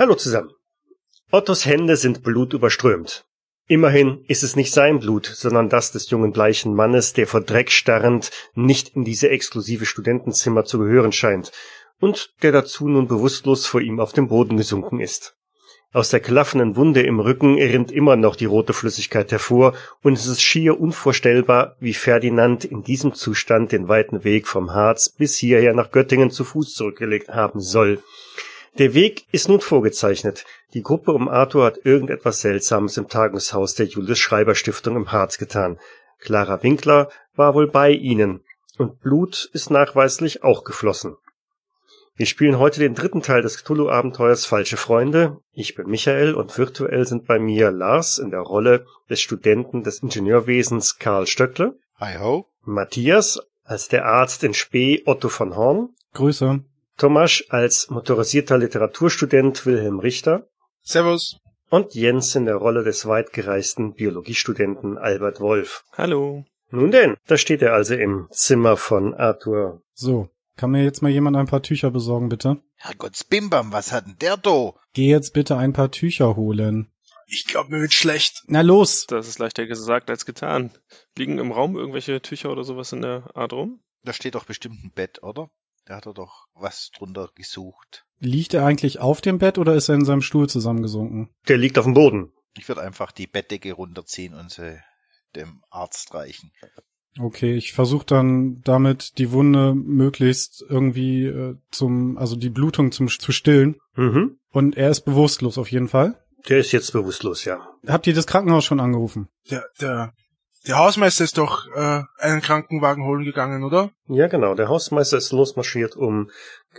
Hallo zusammen. Ottos Hände sind blutüberströmt. Immerhin ist es nicht sein Blut, sondern das des jungen bleichen Mannes, der vor Dreck starrend nicht in diese exklusive Studentenzimmer zu gehören scheint und der dazu nun bewusstlos vor ihm auf dem Boden gesunken ist. Aus der klaffenden Wunde im Rücken rinnt immer noch die rote Flüssigkeit hervor, und es ist schier unvorstellbar, wie Ferdinand in diesem Zustand den weiten Weg vom Harz bis hierher nach Göttingen zu Fuß zurückgelegt haben soll. Der Weg ist nun vorgezeichnet. Die Gruppe um Arthur hat irgendetwas Seltsames im Tagungshaus der Julius-Schreiber-Stiftung im Harz getan. Clara Winkler war wohl bei ihnen. Und Blut ist nachweislich auch geflossen. Wir spielen heute den dritten Teil des Cthulhu-Abenteuers Falsche Freunde. Ich bin Michael und virtuell sind bei mir Lars in der Rolle des Studenten des Ingenieurwesens Karl Stöckle. Hi ho. Matthias als der Arzt in Spee Otto von Horn. Grüße. Thomas als motorisierter Literaturstudent Wilhelm Richter Servus. und Jens in der Rolle des weitgereisten Biologiestudenten Albert Wolf. Hallo. Nun denn, da steht er also im Zimmer von Arthur. So, kann mir jetzt mal jemand ein paar Tücher besorgen, bitte? Herrgotts Bimbam, was hat denn der do? Geh jetzt bitte ein paar Tücher holen. Ich glaube, mir wird schlecht. Na los! Das ist leichter gesagt als getan. Liegen im Raum irgendwelche Tücher oder sowas in der Art rum? Da steht doch bestimmt ein Bett, oder? Da hat er doch was drunter gesucht. Liegt er eigentlich auf dem Bett oder ist er in seinem Stuhl zusammengesunken? Der liegt auf dem Boden. Ich würde einfach die Bettdecke runterziehen und sie dem Arzt reichen. Okay, ich versuche dann damit die Wunde möglichst irgendwie äh, zum, also die Blutung zum, zu stillen. Mhm. Und er ist bewusstlos auf jeden Fall. Der ist jetzt bewusstlos, ja. Habt ihr das Krankenhaus schon angerufen? Der, der, der Hausmeister ist doch äh, einen Krankenwagen holen gegangen, oder? Ja, genau. Der Hausmeister ist losmarschiert, um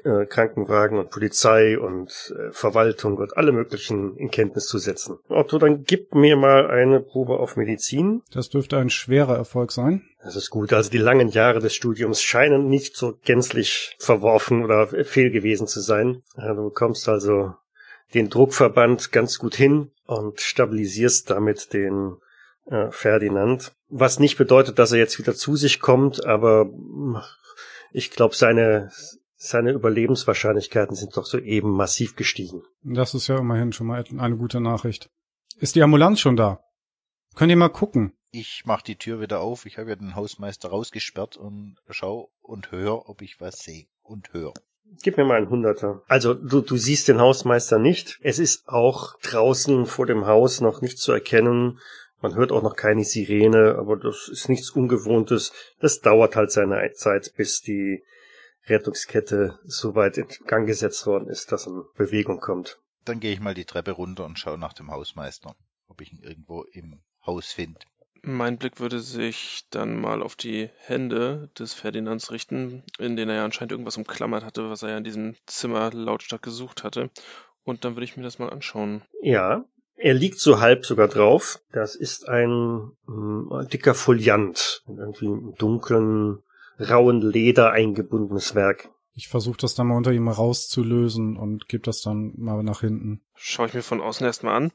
äh, Krankenwagen und Polizei und äh, Verwaltung und alle möglichen in Kenntnis zu setzen. Otto, dann gib mir mal eine Probe auf Medizin. Das dürfte ein schwerer Erfolg sein. Das ist gut. Also die langen Jahre des Studiums scheinen nicht so gänzlich verworfen oder fehl gewesen zu sein. Du bekommst also den Druckverband ganz gut hin und stabilisierst damit den äh, Ferdinand. Was nicht bedeutet, dass er jetzt wieder zu sich kommt, aber mh, ich glaube, seine, seine Überlebenswahrscheinlichkeiten sind doch soeben massiv gestiegen. Das ist ja immerhin schon mal eine gute Nachricht. Ist die Ambulanz schon da? Könnt ihr mal gucken? Ich mach die Tür wieder auf. Ich habe ja den Hausmeister rausgesperrt und schau und hör, ob ich was sehe. Und hör. Gib mir mal einen Hunderter. Also du, du siehst den Hausmeister nicht. Es ist auch draußen vor dem Haus noch nicht zu erkennen. Man hört auch noch keine Sirene, aber das ist nichts Ungewohntes. Das dauert halt seine Zeit, bis die Rettungskette so weit in Gang gesetzt worden ist, dass eine Bewegung kommt. Dann gehe ich mal die Treppe runter und schau nach dem Hausmeister, ob ich ihn irgendwo im Haus finde. Mein Blick würde sich dann mal auf die Hände des Ferdinands richten, in denen er ja anscheinend irgendwas umklammert hatte, was er ja in diesem Zimmer lautstark gesucht hatte. Und dann würde ich mir das mal anschauen. Ja, er liegt so halb sogar drauf. Das ist ein mm, dicker Foliant, irgendwie im dunklen, rauen Leder eingebundenes Werk. Ich versuche das dann mal unter ihm rauszulösen und gebe das dann mal nach hinten. Schaue ich mir von außen erstmal an.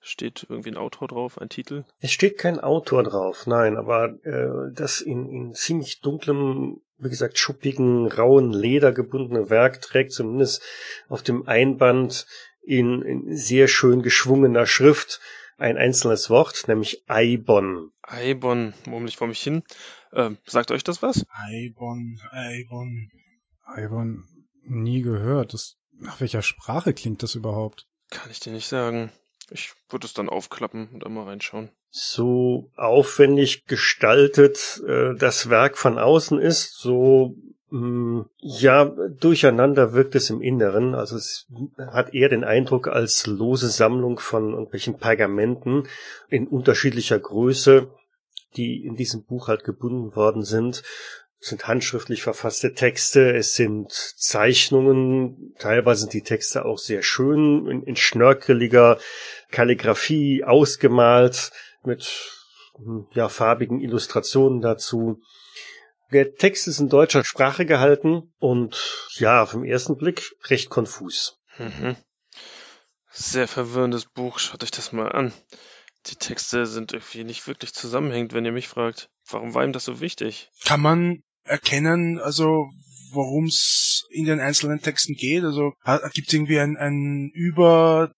Steht irgendwie ein Autor drauf, ein Titel? Es steht kein Autor drauf, nein, aber äh, das in, in ziemlich dunklem, wie gesagt, schuppigen, rauen Leder gebundene Werk trägt zumindest auf dem Einband in, in sehr schön geschwungener Schrift ein einzelnes Wort, nämlich Eibon. Eibon, murmel ich vor mich hin. Ähm, sagt euch das was? Eibon, Eibon. Ivan, nie gehört. Das, nach welcher Sprache klingt das überhaupt? Kann ich dir nicht sagen. Ich würde es dann aufklappen und einmal reinschauen. So aufwendig gestaltet äh, das Werk von außen ist, so ja, durcheinander wirkt es im Inneren. Also es hat eher den Eindruck als lose Sammlung von irgendwelchen Pergamenten in unterschiedlicher Größe, die in diesem Buch halt gebunden worden sind. Es sind handschriftlich verfasste Texte, es sind Zeichnungen, teilweise sind die Texte auch sehr schön, in, in schnörkeliger Kalligraphie ausgemalt. mit hm, ja, farbigen Illustrationen dazu. Der Text ist in deutscher Sprache gehalten und ja, auf den ersten Blick recht konfus. Mhm. Sehr verwirrendes Buch, schaut euch das mal an. Die Texte sind irgendwie nicht wirklich zusammenhängend, wenn ihr mich fragt. Warum war ihm das so wichtig? Kann man erkennen, also worum es in den einzelnen Texten geht? Also gibt es irgendwie ein, ein Übergebiet,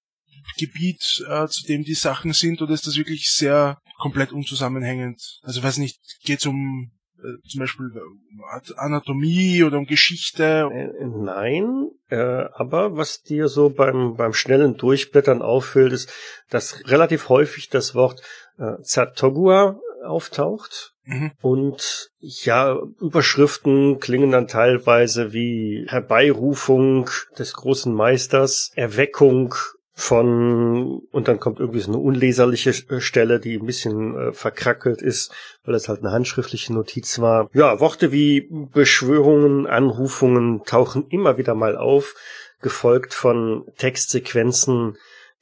äh, zu dem die Sachen sind, oder ist das wirklich sehr komplett unzusammenhängend? Also weiß nicht, geht es um äh, zum Beispiel äh, Anatomie oder um Geschichte? Äh, nein, äh, aber was dir so beim, beim schnellen Durchblättern auffällt, ist, dass relativ häufig das Wort äh, Zatogua auftaucht. Mhm. Und ja, Überschriften klingen dann teilweise wie Herbeirufung des großen Meisters, Erweckung von und dann kommt irgendwie so eine unleserliche äh, Stelle, die ein bisschen äh, verkrackelt ist, weil es halt eine handschriftliche Notiz war. Ja, Worte wie Beschwörungen, Anrufungen tauchen immer wieder mal auf, gefolgt von Textsequenzen,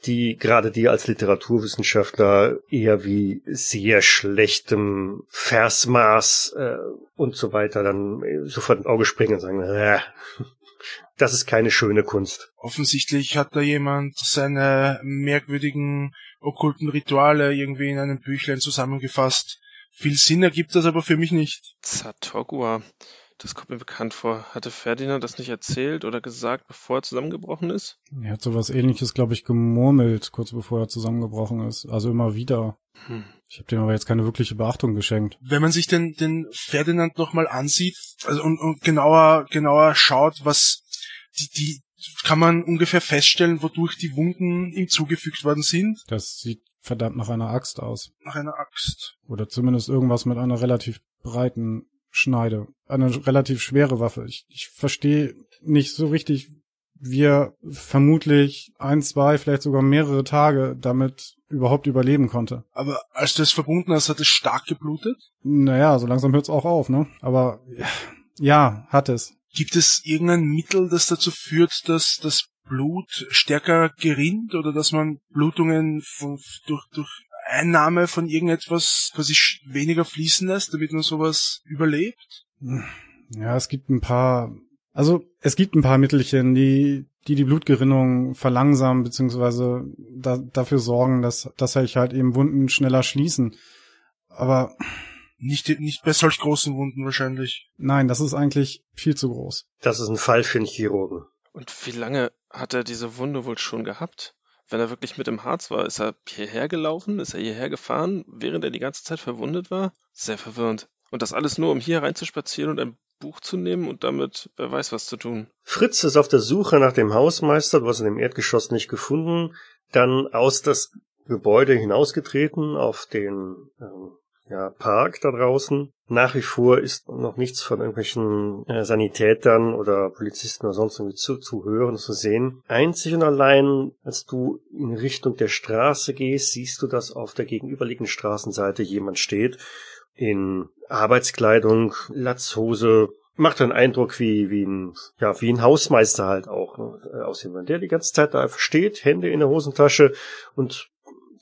die gerade die als Literaturwissenschaftler eher wie sehr schlechtem Versmaß äh, und so weiter dann sofort ins Auge springen und sagen, äh, das ist keine schöne Kunst. Offensichtlich hat da jemand seine merkwürdigen okkulten Rituale irgendwie in einem Büchlein zusammengefasst. Viel Sinn ergibt das aber für mich nicht. Zatogua. Das kommt mir bekannt vor. Hatte Ferdinand das nicht erzählt oder gesagt, bevor er zusammengebrochen ist? Er hat sowas ähnliches, glaube ich, gemurmelt, kurz bevor er zusammengebrochen ist. Also immer wieder. Hm. Ich habe dem aber jetzt keine wirkliche Beachtung geschenkt. Wenn man sich den, den Ferdinand nochmal ansieht also und, und genauer, genauer schaut, was die, die kann man ungefähr feststellen, wodurch die Wunden ihm zugefügt worden sind. Das sieht verdammt nach einer Axt aus. Nach einer Axt. Oder zumindest irgendwas mit einer relativ breiten Schneide. Eine relativ schwere Waffe. Ich, ich verstehe nicht so richtig, wie er vermutlich ein, zwei, vielleicht sogar mehrere Tage damit überhaupt überleben konnte. Aber als du es verbunden hast, hat es stark geblutet? Naja, so langsam hört es auch auf, ne? Aber ja, hat es. Gibt es irgendein Mittel, das dazu führt, dass das Blut stärker gerinnt oder dass man Blutungen von, durch, durch Einnahme von irgendetwas quasi weniger fließen lässt, damit man sowas überlebt? Ja, es gibt ein paar, also es gibt ein paar Mittelchen, die die die Blutgerinnung verlangsamen beziehungsweise da, dafür sorgen, dass dass sich halt eben Wunden schneller schließen. Aber nicht, nicht bei solch großen Wunden wahrscheinlich. Nein, das ist eigentlich viel zu groß. Das ist ein Fall für einen Chirurgen. Und wie lange hat er diese Wunde wohl schon gehabt? Wenn er wirklich mit im Harz war, ist er hierher gelaufen? Ist er hierher gefahren, während er die ganze Zeit verwundet war? Sehr verwirrend. Und das alles nur, um hier reinzuspazieren und ein Buch zu nehmen und damit wer weiß was zu tun. Fritz ist auf der Suche nach dem Hausmeister, du hast ihn im Erdgeschoss nicht gefunden, dann aus das Gebäude hinausgetreten auf den ähm, ja, Park da draußen. Nach wie vor ist noch nichts von irgendwelchen äh, Sanitätern oder Polizisten oder sonst irgendwie zu, zu hören, zu sehen. Einzig und allein, als du in Richtung der Straße gehst, siehst du, dass auf der gegenüberliegenden Straßenseite jemand steht in Arbeitskleidung, Latzhose, macht einen Eindruck wie, wie ein, ja, wie ein Hausmeister halt auch, ne, äh, aussehen, der die ganze Zeit da steht, Hände in der Hosentasche und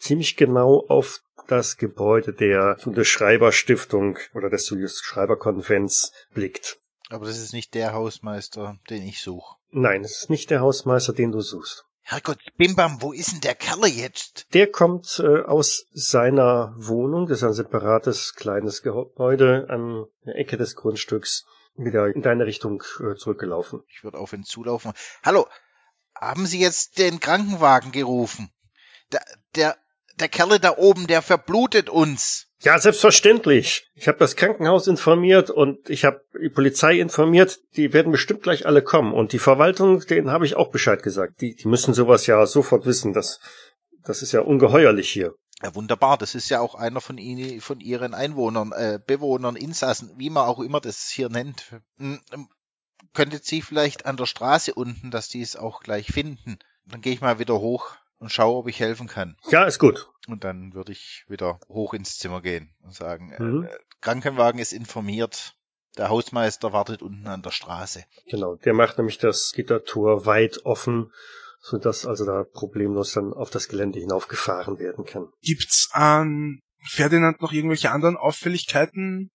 ziemlich genau auf das Gebäude der, der Schreiberstiftung oder des Julius Schreiber Konvents blickt. Aber das ist nicht der Hausmeister, den ich suche. Nein, es ist nicht der Hausmeister, den du suchst. Herrgott, Bimbam, wo ist denn der Kerl jetzt? Der kommt äh, aus seiner Wohnung, das ist ein separates kleines Gebäude an der Ecke des Grundstücks, wieder in deine Richtung äh, zurückgelaufen. Ich würde auf ihn zulaufen. Hallo, haben Sie jetzt den Krankenwagen gerufen? Der, der der Kerle da oben, der verblutet uns. Ja, selbstverständlich. Ich habe das Krankenhaus informiert und ich habe die Polizei informiert. Die werden bestimmt gleich alle kommen. Und die Verwaltung, denen habe ich auch Bescheid gesagt. Die, die müssen sowas ja sofort wissen. Das, das ist ja ungeheuerlich hier. Ja, wunderbar. Das ist ja auch einer von Ihnen, von Ihren Einwohnern, äh, Bewohnern, Insassen, wie man auch immer das hier nennt. Hm, ähm, könntet Sie vielleicht an der Straße unten, dass die es auch gleich finden? Dann gehe ich mal wieder hoch und schaue, ob ich helfen kann. Ja, ist gut. Und dann würde ich wieder hoch ins Zimmer gehen und sagen, äh, mhm. äh, Krankenwagen ist informiert, der Hausmeister wartet unten an der Straße. Genau, der macht nämlich das Gittertor weit offen, so dass also da problemlos dann auf das Gelände hinaufgefahren werden kann. Gibt's an Ferdinand noch irgendwelche anderen Auffälligkeiten?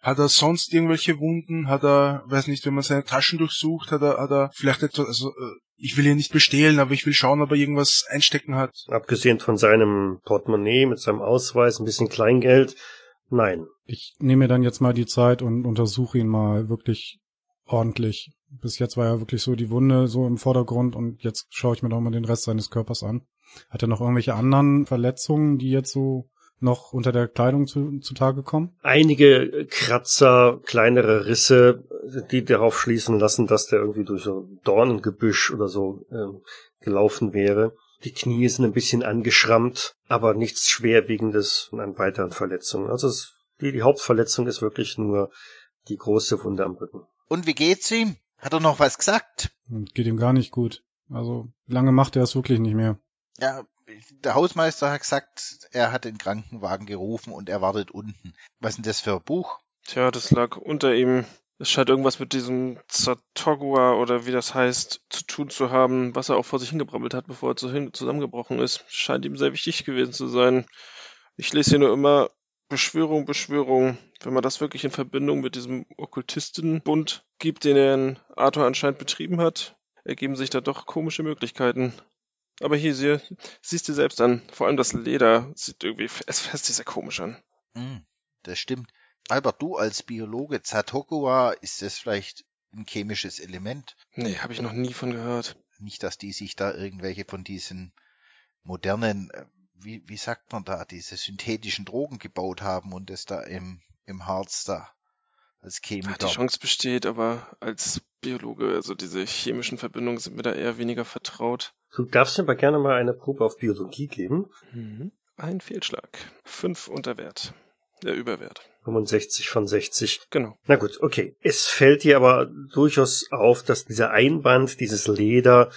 Hat er sonst irgendwelche Wunden? Hat er, weiß nicht, wenn man seine Taschen durchsucht, hat er, hat er vielleicht etwas, also äh, ich will ihn nicht bestehlen, aber ich will schauen, ob er irgendwas einstecken hat. Abgesehen von seinem Portemonnaie mit seinem Ausweis, ein bisschen Kleingeld, nein. Ich nehme mir dann jetzt mal die Zeit und untersuche ihn mal wirklich ordentlich. Bis jetzt war ja wirklich so die Wunde so im Vordergrund und jetzt schaue ich mir doch mal den Rest seines Körpers an. Hat er noch irgendwelche anderen Verletzungen, die jetzt so noch unter der Kleidung zu, zutage kommen? Einige Kratzer, kleinere Risse, die darauf schließen lassen, dass der irgendwie durch so Dornengebüsch oder so ähm, gelaufen wäre. Die Knie sind ein bisschen angeschrammt, aber nichts Schwerwiegendes an weiteren Verletzungen. Also es, die, die Hauptverletzung ist wirklich nur die große Wunde am Rücken. Und wie geht's ihm? Hat er noch was gesagt? Geht ihm gar nicht gut. Also lange macht er es wirklich nicht mehr. Ja, der Hausmeister hat gesagt, er hat den Krankenwagen gerufen und er wartet unten. Was ist denn das für ein Buch? Tja, das lag unter ihm. Es scheint irgendwas mit diesem Zatogua oder wie das heißt, zu tun zu haben, was er auch vor sich hingebrabbelt hat, bevor er zusammengebrochen ist. Scheint ihm sehr wichtig gewesen zu sein. Ich lese hier nur immer Beschwörung, Beschwörung. Wenn man das wirklich in Verbindung mit diesem Okkultistenbund gibt, den er in Arthur anscheinend betrieben hat, ergeben sich da doch komische Möglichkeiten. Aber hier, sie, siehst du selbst an. Vor allem das Leder sieht irgendwie, es fässt sich sehr komisch an. Mm, das stimmt. Albert, du als Biologe, Zatokua, ist das vielleicht ein chemisches Element? Nee, habe ich noch nie von gehört. Nicht, dass die sich da irgendwelche von diesen modernen, äh, wie, wie sagt man da, diese synthetischen Drogen gebaut haben und das da im, im Harz da als Chemiker. Die Chance besteht, aber als Biologe, also diese chemischen Verbindungen sind mir da eher weniger vertraut. Du darfst mir aber gerne mal eine Probe auf Biologie geben. Mhm. Ein Fehlschlag. Fünf unter Wert. Der Überwert. 65 von 60. Genau. Na gut, okay. Es fällt dir aber durchaus auf, dass dieser Einband, dieses Leder,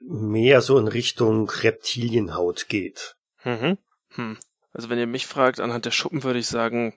mehr so in Richtung Reptilienhaut geht. Mhm. Hm. Also wenn ihr mich fragt, anhand der Schuppen würde ich sagen,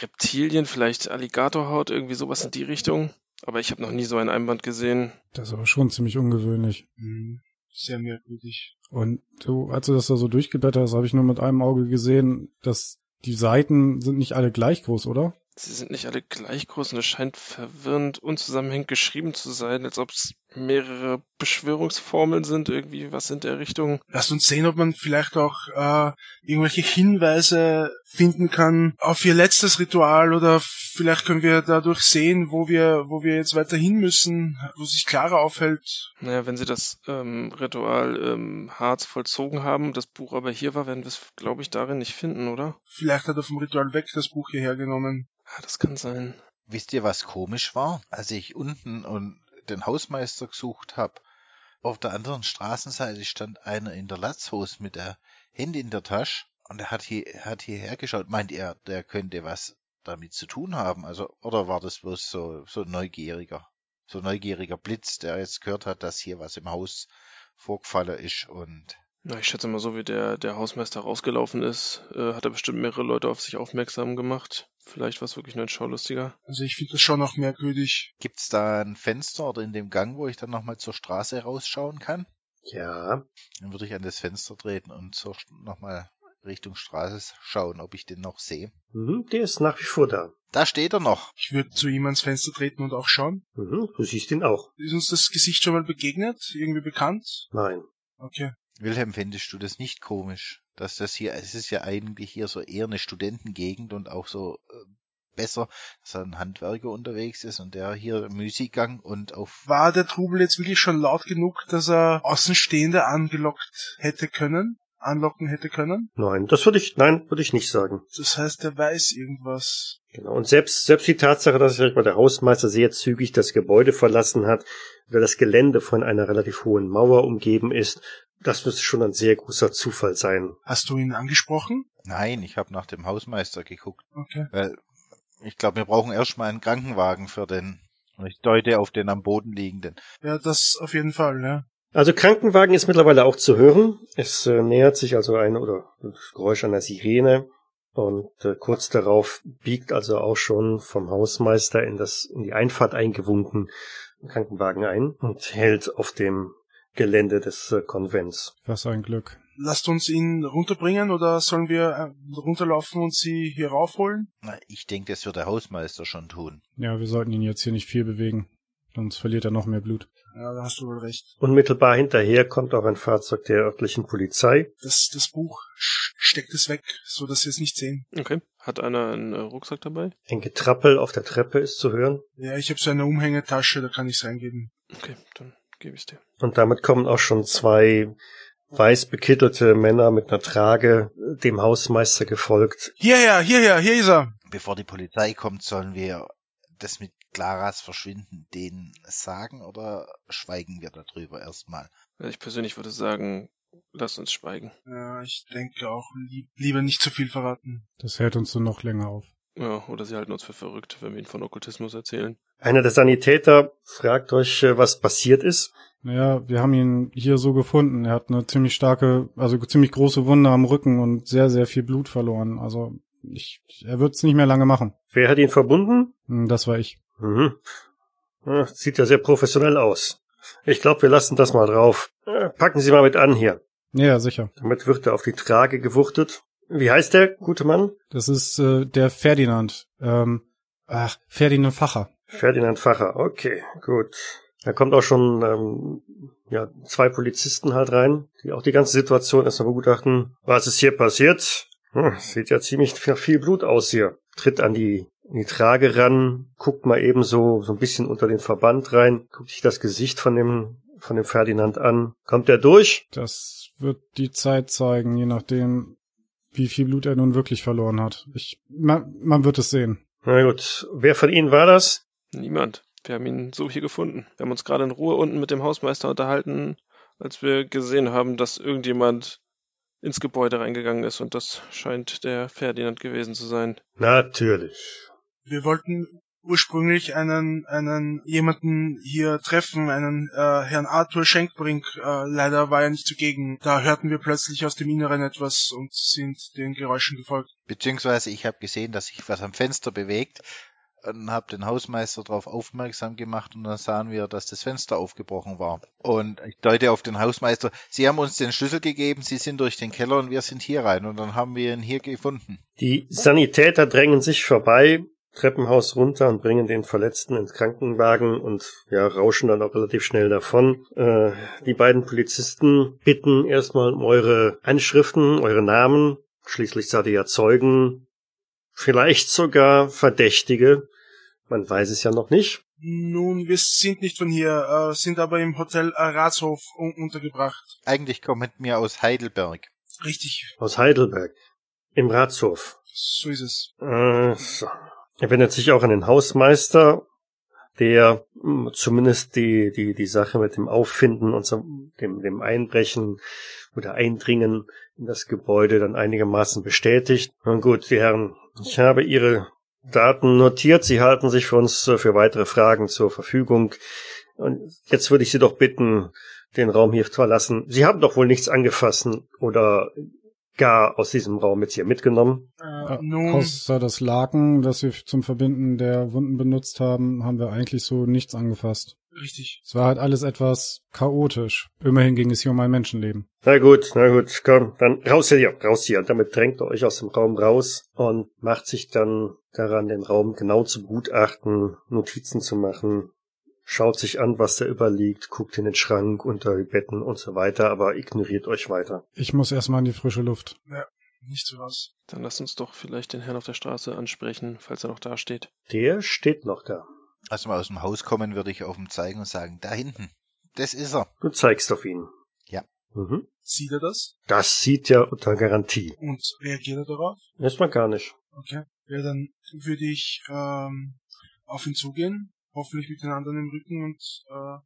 Reptilien, vielleicht Alligatorhaut, irgendwie sowas in die Richtung. Aber ich habe noch nie so ein Einband gesehen. Das ist aber schon ziemlich ungewöhnlich. Mhm. Sehr merkwürdig. Und du, als du das da so durchgeblättert hast, habe ich nur mit einem Auge gesehen, dass die Seiten sind nicht alle gleich groß, oder? Sie sind nicht alle gleich groß und es scheint verwirrend unzusammenhängend geschrieben zu sein, als ob es mehrere Beschwörungsformeln sind, irgendwie was in der Richtung. Lasst uns sehen, ob man vielleicht auch äh, irgendwelche Hinweise finden kann auf ihr letztes Ritual oder vielleicht können wir dadurch sehen, wo wir, wo wir jetzt weiter hin müssen, wo sich Clara aufhält. Naja, wenn sie das ähm, Ritual ähm, Harz vollzogen haben, das Buch aber hier war, werden wir es, glaube ich, darin nicht finden, oder? Vielleicht hat er vom Ritual weg das Buch hierher genommen. Ja, das kann sein. Wisst ihr, was komisch war? Als ich unten und den Hausmeister gesucht habe, auf der anderen Straßenseite stand einer in der Latzhose mit der Hände in der Tasche und er hat hier hat hierher geschaut. Meint er, der könnte was damit zu tun haben? Also oder war das bloß so so neugieriger, so neugieriger Blitz, der jetzt gehört hat, dass hier was im Haus vorgefallen ist und Na, ich schätze mal, so wie der, der Hausmeister rausgelaufen ist, äh, hat er bestimmt mehrere Leute auf sich aufmerksam gemacht. Vielleicht war es wirklich nur ein Schaulustiger. Also ich finde das schon noch merkwürdig. gibt's da ein Fenster oder in dem Gang, wo ich dann nochmal zur Straße rausschauen kann? Ja, Dann würde ich an das Fenster treten und zur, nochmal Richtung Straße schauen, ob ich den noch sehe. mhm, der ist nach wie vor da. Da steht er noch. Ich würde zu ihm ans Fenster treten und auch schauen. Mhm, du siehst ihn auch. Ist uns das Gesicht schon mal begegnet? Irgendwie bekannt? Nein. Okay. Wilhelm, findest du das nicht komisch? Dass das hier, es ist ja eigentlich hier so eher eine Studentengegend und auch so äh, besser, dass ein Handwerker unterwegs ist und der hier im Musikgang und auf War der Trubel jetzt wirklich schon laut genug, dass er Außenstehende angelockt hätte können? Anlocken hätte können? Nein, das würde ich, nein, würde ich nicht sagen. Das heißt, er weiß irgendwas. Genau. Und selbst, selbst die Tatsache, dass ich mal, der Hausmeister sehr zügig das Gebäude verlassen hat, oder das Gelände von einer relativ hohen Mauer umgeben ist, das müsste schon ein sehr großer Zufall sein. Hast du ihn angesprochen? Nein, ich habe nach dem Hausmeister geguckt, Okay. weil ich glaube, wir brauchen erstmal einen Krankenwagen für den. Und ich deute auf den am Boden liegenden. Ja, das auf jeden Fall, ja. Also Krankenwagen ist mittlerweile auch zu hören. Es äh, nähert sich also ein oder das Geräusch einer Sirene und äh, kurz darauf biegt also auch schon vom Hausmeister in das in die Einfahrt eingewunken Krankenwagen ein und hält auf dem Gelände des äh, Konvents. Was ein Glück. lasst uns ihn runterbringen oder sollen wir äh, runterlaufen und sie hier raufholen? Na, ich denke, das wird der Hausmeister schon tun. Ja, wir sollten ihn jetzt hier nicht viel bewegen. Sonst verliert er noch mehr Blut. Ja, da hast du wohl recht. Unmittelbar hinterher kommt auch ein Fahrzeug der örtlichen Polizei. Das, das Buch steckt es weg, so dass sie es nicht sehen. Okay. Hat einer einen äh, Rucksack dabei? Ein Getrappel auf der Treppe ist zu hören. Ja, ich habe so eine Umhängetasche, da kann ich's reingeben. Okay, dann gebe ich's dir. Und damit kommen auch schon zwei weiß bekittelte Männer mit einer Trage dem Hausmeister gefolgt. Hierher, hierher, hier ist er. Bevor die Polizei kommt, sollen wir das mit Claras Verschwinden denen sagen oder schweigen wir darüber erstmal? Ich persönlich würde sagen, lasst uns schweigen. Ja, ich denke auch, lieb, lieber nicht zu viel verraten. Das hält uns so noch länger auf. Ja, oder sie halten uns für verrückt, wenn wir ihnen von Okkultismus erzählen. Einer der Sanitäter fragt euch, äh, was passiert ist. Naja, wir haben ihn hier so gefunden. Er hat eine ziemlich starke, also ziemlich große Wunde am Rücken und sehr, sehr viel Blut verloren. Also ich, er wird's nicht mehr lange machen. Wer hat ihn verbunden? Hm, Das war ich. Mhm. Sieht ja sehr professionell aus. Ich glaube, wir lassen das mal drauf. Äh, Packen Sie mal mit an hier. Ja, sicher. Damit wird er auf die Trage gewuchtet. Wie heißt der gute Mann? Das ist äh, der Ferdinand. Ähm, ach, Ferdinand Facher. Ferdinand Facher. Okay, gut. Da kommt auch schon ähm, ja, zwei Polizisten halt rein, die auch die ganze Situation erstmal begutachten. Was ist hier passiert? Hm, sieht ja ziemlich viel Blut aus hier. Tritt an die, an die Trage ran, guckt mal eben so, so ein bisschen unter den Verband rein, guckt sich das Gesicht von dem, von dem Ferdinand an. Kommt er durch? Das wird die Zeit zeigen, je nachdem, wie viel Blut er nun wirklich verloren hat. Ich, man, man wird es sehen. Na gut. Wer von Ihnen war das? Niemand. Wir haben ihn so hier gefunden. Wir haben uns gerade in Ruhe unten mit dem Hausmeister unterhalten, als wir gesehen haben, dass irgendjemand ins Gebäude reingegangen ist und das scheint der Ferdinand gewesen zu sein. Natürlich. Wir wollten ursprünglich einen, einen jemanden hier treffen, einen äh, Herrn Arthur Schenkbrink. Äh, leider war er nicht zugegen. Da hörten wir plötzlich aus dem Inneren etwas und sind den Geräuschen gefolgt. Beziehungsweise ich habe gesehen, dass sich was am Fenster bewegt und habe den Hausmeister darauf aufmerksam gemacht und dann sahen wir, dass das Fenster aufgebrochen war. Und ich deute auf den Hausmeister, Sie haben uns den Schlüssel gegeben, Sie sind durch den Keller und wir sind hier rein und dann haben wir ihn hier gefunden. Die Sanitäter drängen sich vorbei, Treppenhaus runter und bringen den Verletzten ins Krankenwagen und ja, rauschen dann auch relativ schnell davon. Äh, die beiden Polizisten bitten erstmal um eure Anschriften, eure Namen. Schließlich seid ihr ja Zeugen, vielleicht sogar Verdächtige. Man weiß es ja noch nicht. Nun, wir sind nicht von hier, äh, sind aber im Hotel äh, Ratshof un untergebracht. Eigentlich kommen wir aus Heidelberg. Richtig, Aus Heidelberg. Im Ratshof. so ist es. Äh, so. Er wendet sich auch an den Hausmeister, der mh, zumindest die, die, die Sache mit dem Auffinden und so, dem, dem Einbrechen oder Eindringen in das Gebäude dann einigermaßen bestätigt. Nun gut, die Herren, ich habe Ihre Daten notiert. Sie halten sich für uns äh, für weitere Fragen zur Verfügung. Und jetzt würde ich Sie doch bitten, den Raum hier zu verlassen. Sie haben doch wohl nichts angefasst oder gar aus diesem Raum jetzt hier mitgenommen. Äh, nun, Außer das Laken, das wir zum Verbinden der Wunden benutzt haben, haben wir eigentlich so nichts angefasst. richtig. Es war halt alles etwas chaotisch. Immerhin ging es hier um ein Menschenleben. Na gut, na gut, komm, dann raus hier, raus hier. Und damit drängt er euch aus dem Raum raus und macht sich dann daran, den Raum genau zu begutachten, Notizen zu machen, schaut sich an, was da überliegt, guckt in den Schrank, unter die Betten und so weiter, aber ignoriert euch weiter. Ich muss erstmal in die frische Luft. Nicht so was. Dann lasst uns doch vielleicht den Herrn auf der Straße ansprechen, falls er noch da steht. Der steht noch da. Als wir aus dem Haus kommen, würde ich auf ihn zeigen und sagen, da hinten, das ist er. Du zeigst auf ihn. Ja. Mhm. Sieht er das? Das sieht ja unter Garantie. Und reagiert er darauf? Erstmal gar nicht. Okay. Ja, dann würde ich ähm, auf ihn zugehen, hoffentlich mit den anderen im Rücken und äh,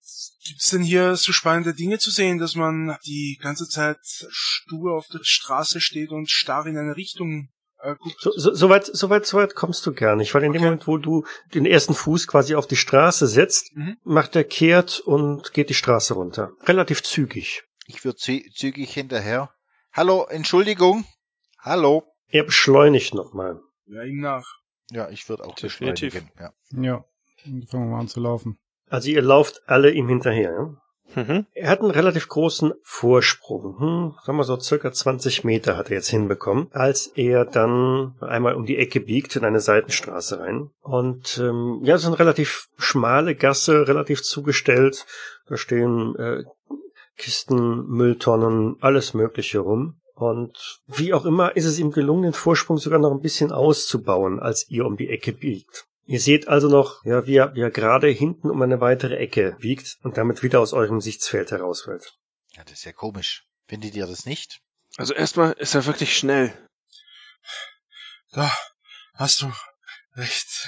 gibt's denn hier so spannende Dinge zu sehen, dass man die ganze Zeit stur auf der Straße steht und starr in eine Richtung äh, guckt? So, so, so weit, so weit, so weit kommst du gar nicht, weil in dem Okay. Moment, wo du den ersten Fuß quasi auf die Straße setzt, Mhm. macht er kehrt und geht die Straße runter. Relativ zügig. Ich würde zü zügig hinterher. Hallo, Entschuldigung. Hallo. Er beschleunigt nochmal. Ja, ihm nach. Ja, ich würde auch Definitiv. beschleunigen. Ja. Ja, fangen wir mal an zu laufen. Also ihr lauft alle ihm hinterher. Ja? Mhm. Er hat einen relativ großen Vorsprung. Hm, sagen wir so circa 20 Meter hat er jetzt hinbekommen, als er dann einmal um die Ecke biegt in eine Seitenstraße rein. Und ähm, ja, es ist eine relativ schmale Gasse, relativ zugestellt. Da stehen äh, Kisten, Mülltonnen, alles Mögliche rum. Und wie auch immer ist es ihm gelungen, den Vorsprung sogar noch ein bisschen auszubauen, als ihr um die Ecke biegt. Ihr seht also noch, ja, wie er, wie er gerade hinten um eine weitere Ecke biegt und damit wieder aus eurem Sichtsfeld herausfällt. Ja, das ist ja komisch. Findet ihr das nicht? Also erstmal ist er wirklich schnell. Da hast du recht.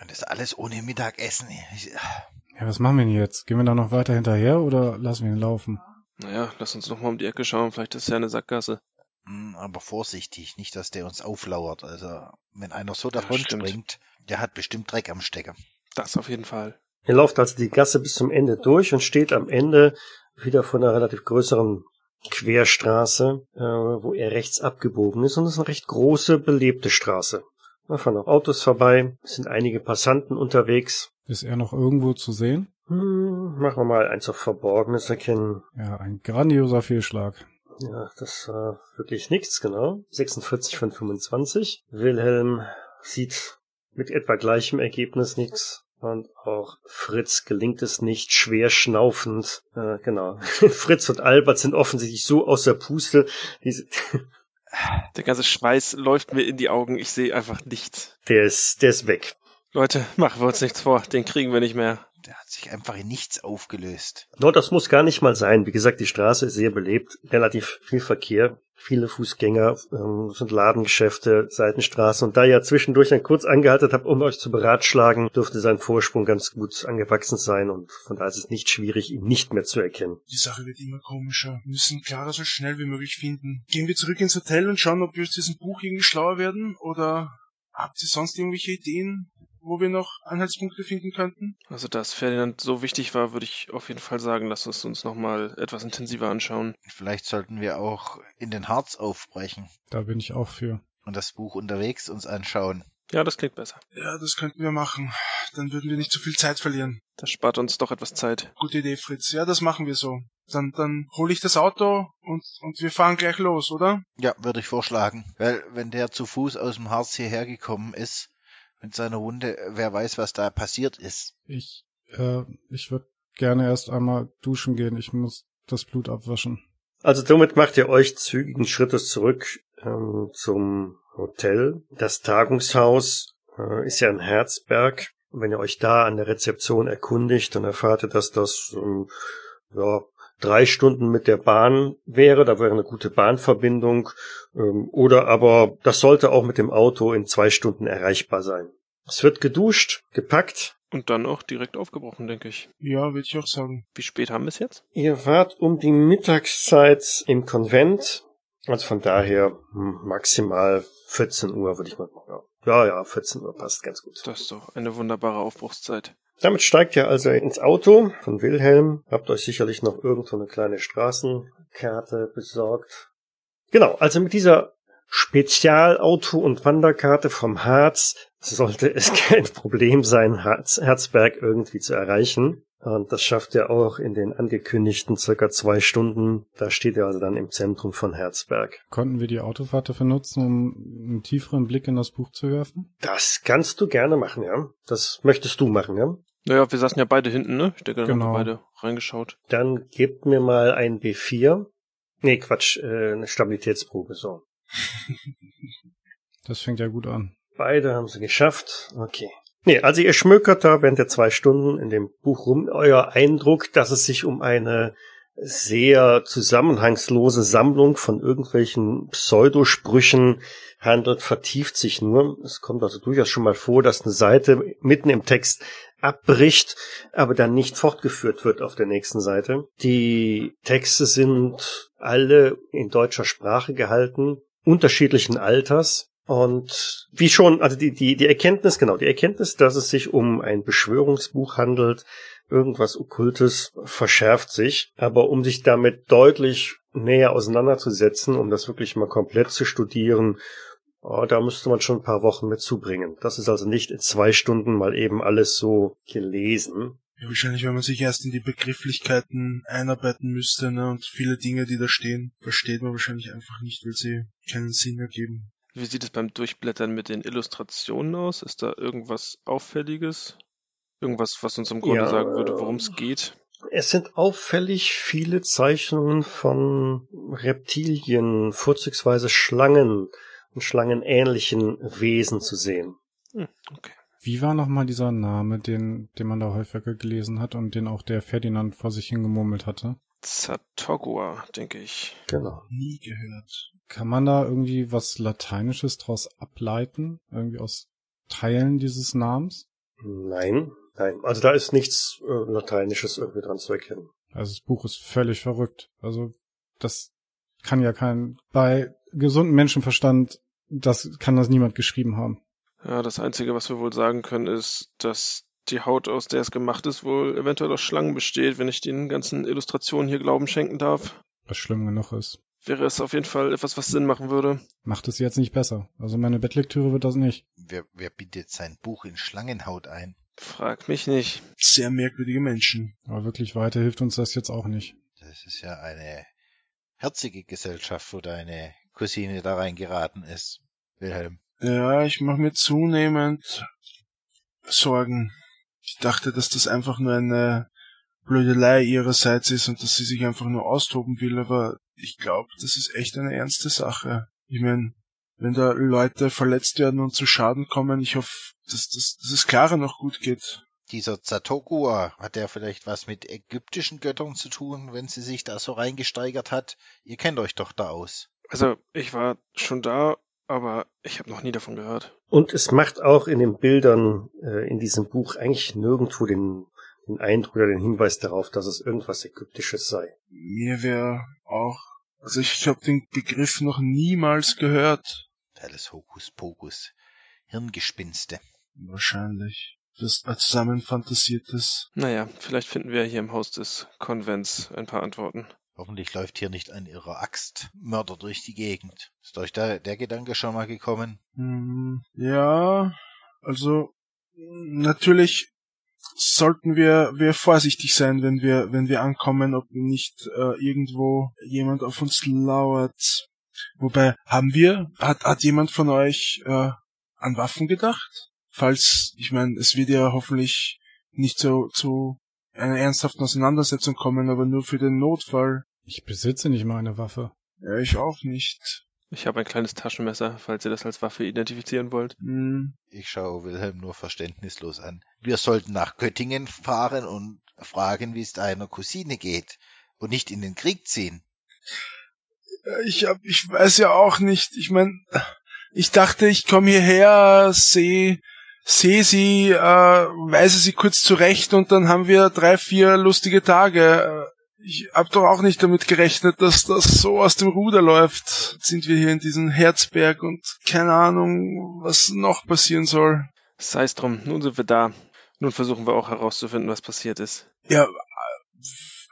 Und das alles ohne Mittagessen. Ich, Ja, was machen wir denn jetzt? Gehen wir da noch weiter hinterher oder lassen wir ihn laufen? Naja, lass uns noch mal um die Ecke schauen. Vielleicht ist ja eine Sackgasse. Hm, aber vorsichtig, nicht, dass der uns auflauert. Also, wenn einer so davon springt, der hat bestimmt Dreck am Stecker. Das auf jeden Fall. Ihr lauft also die Gasse bis zum Ende durch und steht am Ende wieder vor einer relativ größeren Querstraße, äh, wo er rechts abgebogen ist. Und es ist eine recht große, belebte Straße. Da fahren auch Autos vorbei, es sind einige Passanten unterwegs. Ist er noch irgendwo zu sehen? Hm, machen wir mal eins auf Verborgenes erkennen. Ja, ein grandioser Fehlschlag. Ja, das war wirklich nichts, genau. 46 von 25. Wilhelm sieht mit etwa gleichem Ergebnis nichts. Und auch Fritz gelingt es nicht, schwer schnaufend. Äh, genau. Fritz und Albert sind offensichtlich so außer Puste. Der ganze Schweiß läuft mir in die Augen. Ich sehe einfach nichts. der ist, der ist weg. Leute, machen wir uns nichts vor. Den kriegen wir nicht mehr. Der hat sich einfach in nichts aufgelöst. No, das muss gar nicht mal sein. Wie gesagt, die Straße ist sehr belebt, relativ viel Verkehr, viele Fußgänger, ähm, sind Ladengeschäfte, Seitenstraßen. Und da ihr zwischendurch dann kurz angehalten habt, um euch zu beratschlagen, dürfte sein Vorsprung ganz gut angewachsen sein und von daher ist es nicht schwierig, ihn nicht mehr zu erkennen. Die Sache wird immer komischer. Wir müssen Clara so schnell wie möglich finden. Gehen wir zurück ins Hotel und schauen, ob wir aus diesem Buch irgendwie schlauer werden? Oder habt ihr sonst irgendwelche Ideen, wo wir noch Anhaltspunkte finden könnten? Also, dass Ferdinand so wichtig war, würde ich auf jeden Fall sagen, lass uns uns nochmal etwas intensiver anschauen. Vielleicht sollten wir auch in den Harz aufbrechen Da bin ich auch für. und das Buch unterwegs uns anschauen. Ja, das klingt besser. Ja, das könnten wir machen. Dann würden wir nicht zu viel Zeit verlieren. Das spart uns doch etwas Zeit. Gute Idee, Fritz. Ja, das machen wir so. Dann, dann hole ich das Auto und, und wir fahren gleich los, oder? Ja, würde ich vorschlagen. Weil wenn der zu Fuß aus dem Harz hierher gekommen ist, mit seiner Wunde, wer weiß, was da passiert ist. Ich, äh, ich würde gerne erst einmal duschen gehen. Ich muss das Blut abwaschen. Also somit macht ihr euch zügigen Schrittes zurück ähm, zum Hotel. Das Tagungshaus äh, ist ja in Herzberg. Und wenn ihr euch da an der Rezeption erkundigt, dann erfahrt ihr, dass das ähm, ja, drei Stunden mit der Bahn wäre. Da wäre eine gute Bahnverbindung. Ähm, oder aber das sollte auch mit dem Auto in zwei Stunden erreichbar sein. Es wird geduscht, gepackt. Und dann auch direkt aufgebrochen, denke ich. Ja, würde ich auch sagen. Wie spät haben wir es jetzt? Ihr wart um die Mittagszeit im Konvent. Also von daher maximal 14 Uhr, würde ich mal sagen. Ja, ja, 14 Uhr passt ganz gut. Das ist doch eine wunderbare Aufbruchszeit. Damit steigt ihr also ins Auto von Wilhelm. Habt euch sicherlich noch irgendwo eine kleine Straßenkarte besorgt. Genau, also mit dieser Spezialauto- und Wanderkarte vom Harz sollte es kein Problem sein, Harz, Herzberg irgendwie zu erreichen. Und das schafft ihr auch in den angekündigten circa zwei Stunden. Da steht ihr also dann im Zentrum von Herzberg. Konnten wir die Autofahrt dafür nutzen, um einen tieferen Blick in das Buch zu werfen? Das kannst du gerne machen, ja. Das möchtest du machen, ja. Naja, wir saßen ja beide hinten, ne? Ich denke, dann Genau. haben wir beide reingeschaut. Dann gebt mir mal ein B4. Nee, Quatsch, äh, eine Stabilitätsprobe, so. Das fängt ja gut an. Beide haben sie geschafft. Okay. Nee, also ihr schmökert da während der zwei Stunden in dem Buch rum. Euer Eindruck, dass es sich um eine sehr zusammenhangslose Sammlung von irgendwelchen Pseudosprüchen handelt, vertieft sich nur. Es kommt also durchaus schon mal vor, dass eine Seite mitten im Text abbricht, aber dann nicht fortgeführt wird auf der nächsten Seite. Die Texte sind alle in deutscher Sprache gehalten, unterschiedlichen Alters. Und wie schon, also die, die, die Erkenntnis, genau, die Erkenntnis, dass es sich um ein Beschwörungsbuch handelt, irgendwas Okkultes, verschärft sich. Aber um sich damit deutlich näher auseinanderzusetzen, um das wirklich mal komplett zu studieren, oh, da müsste man schon ein paar Wochen mit zubringen. Das ist also nicht in zwei Stunden mal eben alles so gelesen. Ja, wahrscheinlich, wenn man sich erst in die Begrifflichkeiten einarbeiten müsste, ne, und viele Dinge, die da stehen, versteht man wahrscheinlich einfach nicht, weil sie keinen Sinn ergeben. Wie sieht es beim Durchblättern mit den Illustrationen aus? Ist da irgendwas Auffälliges? Irgendwas, was uns im Grunde Ja, sagen würde, worum es geht? Es sind auffällig viele Zeichnungen von Reptilien, vorzugsweise Schlangen und schlangenähnlichen Wesen zu sehen. Hm, okay. Wie war nochmal dieser Name, den, den man da häufiger gelesen hat und den auch der Ferdinand vor sich hingemurmelt hatte? Zatogua, denke ich. Genau. Nie gehört. Kann man da irgendwie was Lateinisches draus ableiten? Irgendwie aus Teilen dieses Namens? Nein, nein. Also da ist nichts äh, Lateinisches irgendwie dran zu erkennen. Also das Buch ist völlig verrückt. Also das kann ja kein, bei gesundem Menschenverstand, das kann das niemand geschrieben haben. Ja, das Einzige, was wir wohl sagen können, ist, dass die Haut, aus der es gemacht ist, wohl eventuell aus Schlangen besteht, wenn ich den ganzen Illustrationen hier Glauben schenken darf. Was schlimm genug ist. Wäre es auf jeden Fall etwas, was Sinn machen würde. Macht es jetzt nicht besser. Also meine Bettlektüre wird das nicht. Wer, wer bietet sein Buch in Schlangenhaut ein? Frag mich nicht. Sehr merkwürdige Menschen. Aber wirklich weiter hilft uns das jetzt auch nicht. Das ist ja eine herzige Gesellschaft, wo deine Cousine da reingeraten ist. Wilhelm. Ja, ich mache mir zunehmend Sorgen. Ich dachte, dass das einfach nur eine Blödelei ihrerseits ist und dass sie sich einfach nur austoben will, aber ich glaube, das ist echt eine ernste Sache. Ich meine, wenn da Leute verletzt werden und zu Schaden kommen, ich hoffe, dass, dass, dass es Clara noch gut geht. Dieser Zatogua, hat der vielleicht was mit ägyptischen Göttern zu tun, wenn sie sich da so reingesteigert hat? Ihr kennt euch doch da aus. Also, ich war schon da, aber ich habe noch nie davon gehört. Und es macht auch in den Bildern äh, in diesem Buch eigentlich nirgendwo den, den Eindruck oder den Hinweis darauf, dass es irgendwas Ägyptisches sei. Mir wäre auch, also ich habe den Begriff noch niemals gehört. Alles Hokuspokus. Hirngespinste. Wahrscheinlich. Das zusammenfantasiertes. Naja, vielleicht finden wir hier im Haus des Konvents ein paar Antworten. Hoffentlich läuft hier nicht ein irrer Axtmörder durch die Gegend. Ist euch da der Gedanke schon mal gekommen? Hm, Ja, also natürlich sollten wir, wir vorsichtig sein, wenn wir, wenn wir ankommen, ob nicht äh, irgendwo jemand auf uns lauert. Wobei, haben wir, hat, hat jemand von euch äh, an Waffen gedacht? Falls, ich meine, es wird ja hoffentlich nicht so zu einer ernsthaften Auseinandersetzung kommen, aber nur für den Notfall. Ich besitze nicht mal eine Waffe. Ja, ich auch nicht. Ich habe ein kleines Taschenmesser, falls ihr das als Waffe identifizieren wollt. Hm, Ich schaue Wilhelm nur verständnislos an. Wir sollten nach Göttingen fahren und fragen, wie es deiner Cousine geht. Und nicht in den Krieg ziehen. Ich hab, ich weiß ja auch nicht. Ich mein, ich dachte, ich komme hierher, sehe seh sie, äh, weise sie kurz zurecht und dann haben wir drei, vier lustige Tage. Äh, Ich hab doch auch nicht damit gerechnet, dass das so aus dem Ruder läuft. Jetzt sind wir hier in diesem Herzberg und keine Ahnung, was noch passieren soll. Sei's drum, nun sind wir da. Nun versuchen wir auch herauszufinden, was passiert ist. Ja,